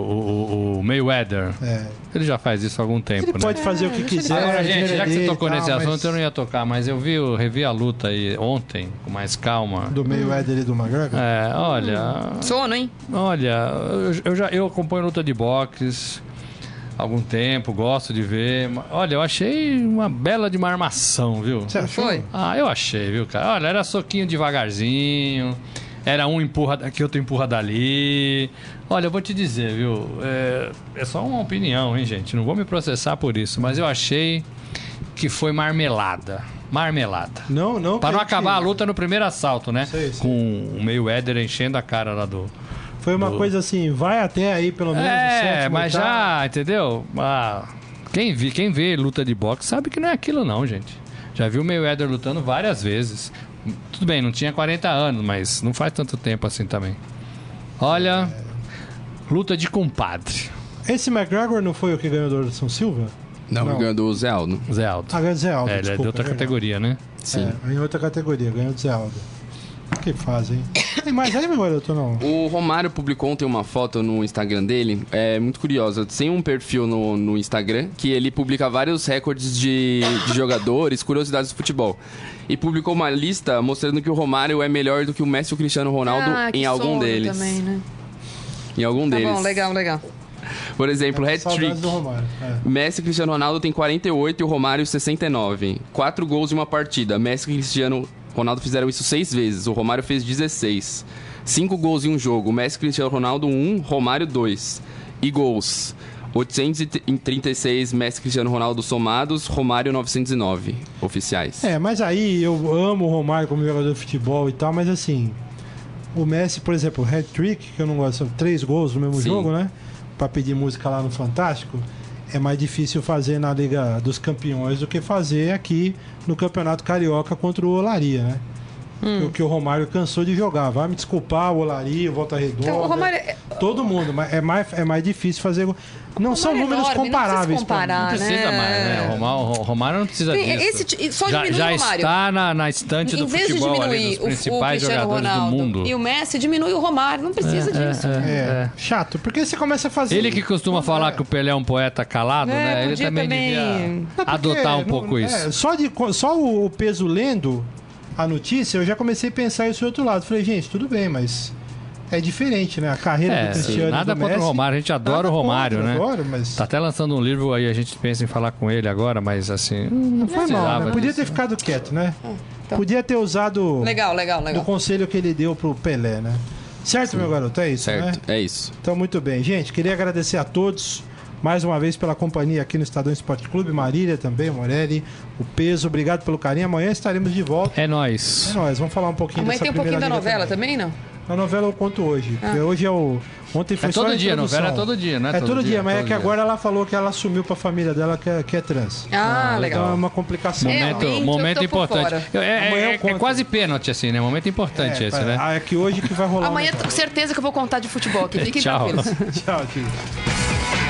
Speaker 4: o- o Mayweather.
Speaker 2: É.
Speaker 4: Ele já faz isso há algum tempo,
Speaker 2: Ele
Speaker 4: né?
Speaker 2: pode fazer o que quiser.
Speaker 4: Agora, gente,
Speaker 2: é
Speaker 4: já que você tocou
Speaker 2: tal,
Speaker 4: nesse
Speaker 2: mas
Speaker 4: assunto, eu não ia tocar, mas eu vi, eu revi a luta aí ontem, com mais calma.
Speaker 2: Do Mayweather e do McGregor?
Speaker 4: É, olha,
Speaker 3: Sono, hein?
Speaker 4: olha, eu, eu já eu acompanho luta de boxe há algum tempo, gosto de ver. Olha, eu achei uma bela de uma armação, viu?
Speaker 2: Você achou?
Speaker 3: Foi.
Speaker 4: Ah, eu achei, viu, cara? Olha, era soquinho devagarzinho. Era um empurra daqui, outro empurra dali. Olha, eu vou te dizer, viu? É, é só uma opinião, hein, gente? Não vou me processar por isso, mas eu achei que foi marmelada. Marmelada.
Speaker 2: Não, não.
Speaker 4: Para não acabar a luta no primeiro assalto, né?
Speaker 2: Sei, sei.
Speaker 4: Com o Mayweather enchendo a cara lá do.
Speaker 2: Foi uma
Speaker 4: do-
Speaker 2: coisa assim, vai até aí pelo menos
Speaker 4: É,
Speaker 2: sétimo,
Speaker 4: mas
Speaker 2: oitavo.
Speaker 4: já, entendeu? Ah, quem, vi, quem vê luta de boxe sabe que não é aquilo, não, gente. Já viu o Mayweather lutando várias vezes. Tudo bem, não tinha 40 anos, mas não faz tanto tempo assim também. Olha, luta de compadre.
Speaker 2: Esse McGregor não foi o que ganhou do Anderson Silva?
Speaker 5: Não, ele ganhou do Zé Aldo.
Speaker 4: Zé Aldo.
Speaker 2: Ah, Zé Aldo,
Speaker 4: é, ele é de
Speaker 2: desculpa,
Speaker 4: outra
Speaker 2: é verdade.
Speaker 4: categoria, né?
Speaker 5: Sim.
Speaker 2: É, em outra categoria, ganhou do Zé Aldo. Que fazem. Tem mais aí, meu garoto, não?
Speaker 5: O Romário publicou ontem uma foto no Instagram dele, é muito curiosa. Tem um perfil no, no Instagram que ele publica vários recordes de, de jogadores, curiosidades do futebol. E publicou uma lista mostrando que o Romário é melhor do que o Messi e o Cristiano Ronaldo
Speaker 3: Ah,
Speaker 5: em algum deles.
Speaker 3: Também, né?
Speaker 5: Em algum
Speaker 3: Tá
Speaker 5: deles.
Speaker 3: bom, legal, legal.
Speaker 5: Por exemplo,
Speaker 2: Saudades
Speaker 5: hat-trick.
Speaker 2: É.
Speaker 5: Messi e Cristiano Ronaldo tem 48 e o Romário 69. Quatro gols em uma partida. Messi e Cristiano Ronaldo fizeram isso seis vezes. O Romário fez 16. Cinco gols em um jogo. Messi Cristiano Ronaldo 1, Romário 2. E gols. 836 Messi e Cristiano Ronaldo somados, Romário 909 oficiais.
Speaker 2: É, mas aí eu amo o Romário como jogador de futebol e tal, mas assim, o Messi, por exemplo, o hat-trick, que eu não gosto, são três gols no mesmo
Speaker 5: Sim.
Speaker 2: jogo, né? Pra pedir música lá no Fantástico, é mais difícil fazer na Liga dos Campeões do que fazer aqui no Campeonato Carioca contra o Olaria, né?
Speaker 3: Hum.
Speaker 2: O que o Romário cansou de jogar. Vai me desculpar, o Olaria, o Volta Redonda.
Speaker 3: Então, o Romário é-
Speaker 2: Todo mundo, mas é mais, é mais difícil fazer. Não são
Speaker 3: é
Speaker 2: números
Speaker 3: enorme, não precisa
Speaker 2: comparáveis. pra mim.
Speaker 3: comparar,
Speaker 4: Não precisa
Speaker 3: né?
Speaker 4: mais, né? O Romário, o Romário não precisa disso.
Speaker 3: esse só
Speaker 4: já
Speaker 3: diminui
Speaker 4: já
Speaker 3: o Romário.
Speaker 4: está na, na estante
Speaker 3: Em
Speaker 4: do
Speaker 3: vez de
Speaker 4: futebol ali,
Speaker 3: diminuir
Speaker 4: dos
Speaker 3: o, o
Speaker 4: principais
Speaker 3: Cristiano
Speaker 4: jogadores
Speaker 3: Ronaldo
Speaker 4: do mundo.
Speaker 3: e o Messi, diminui o Romário. Não precisa disso.
Speaker 2: É, chato, porque você começa a fazer.
Speaker 4: Ele que costuma falar que o Pelé é um poeta calado,
Speaker 3: É,
Speaker 4: né? Ele também,
Speaker 3: também-
Speaker 4: devia
Speaker 2: Não, porque
Speaker 4: adotar um
Speaker 2: não-
Speaker 4: pouco
Speaker 2: é,
Speaker 4: isso.
Speaker 2: só, de, só o peso lendo a notícia, eu já comecei a pensar isso do outro lado. Falei, gente, tudo bem, mas é diferente, né? A carreira
Speaker 4: É,
Speaker 2: do Cristiano
Speaker 4: nada
Speaker 2: do
Speaker 4: contra o Romário, a gente adora
Speaker 2: nada
Speaker 4: o Romário,
Speaker 2: contra,
Speaker 4: né?
Speaker 2: Adoro, mas
Speaker 4: Tá até lançando um livro aí, a gente pensa em falar com ele agora, mas assim.
Speaker 2: não foi mal, né? Podia ter ficado quieto, né?
Speaker 3: então.
Speaker 2: Podia ter usado
Speaker 3: Legal, legal,
Speaker 2: do
Speaker 3: legal.
Speaker 2: conselho que ele deu pro Pelé, né? Certo, meu garoto? É isso, né?
Speaker 5: Certo, é isso.
Speaker 2: Então, muito bem. Gente, queria agradecer a todos mais uma vez pela companhia aqui no Estadão Esporte Clube. Marília também, Morelli, o Peso, obrigado pelo carinho. Amanhã estaremos de volta.
Speaker 4: É
Speaker 2: É
Speaker 4: nóis.
Speaker 2: nóis, vamos falar um pouquinho
Speaker 3: Amanhã
Speaker 2: dessa
Speaker 3: tem um pouquinho da novela também, não?
Speaker 2: A novela eu conto hoje. porque Hoje é o. Ontem foi
Speaker 4: É
Speaker 2: só
Speaker 4: todo
Speaker 2: a
Speaker 4: dia, a
Speaker 2: introdução.
Speaker 4: novela é todo dia, né?
Speaker 2: É todo, dia, mas é
Speaker 4: todo
Speaker 2: que agora ela falou que ela assumiu pra família dela que é, que é trans.
Speaker 3: Ah,
Speaker 2: Então
Speaker 3: legal.
Speaker 2: é uma complicação.
Speaker 4: Momento,
Speaker 3: eu
Speaker 4: momento importante. É, é-
Speaker 2: eu
Speaker 4: é- é
Speaker 2: conto.
Speaker 4: quase pênalti, assim, né? Momento importante
Speaker 2: É,
Speaker 4: esse,
Speaker 2: é,
Speaker 4: né?
Speaker 2: ah, é que hoje que vai rolar.
Speaker 3: Amanhã,
Speaker 2: um
Speaker 3: com certeza que eu vou contar de futebol aqui. Fiquem
Speaker 4: Tchau.
Speaker 3: tranquilos.
Speaker 2: Tchau, tio.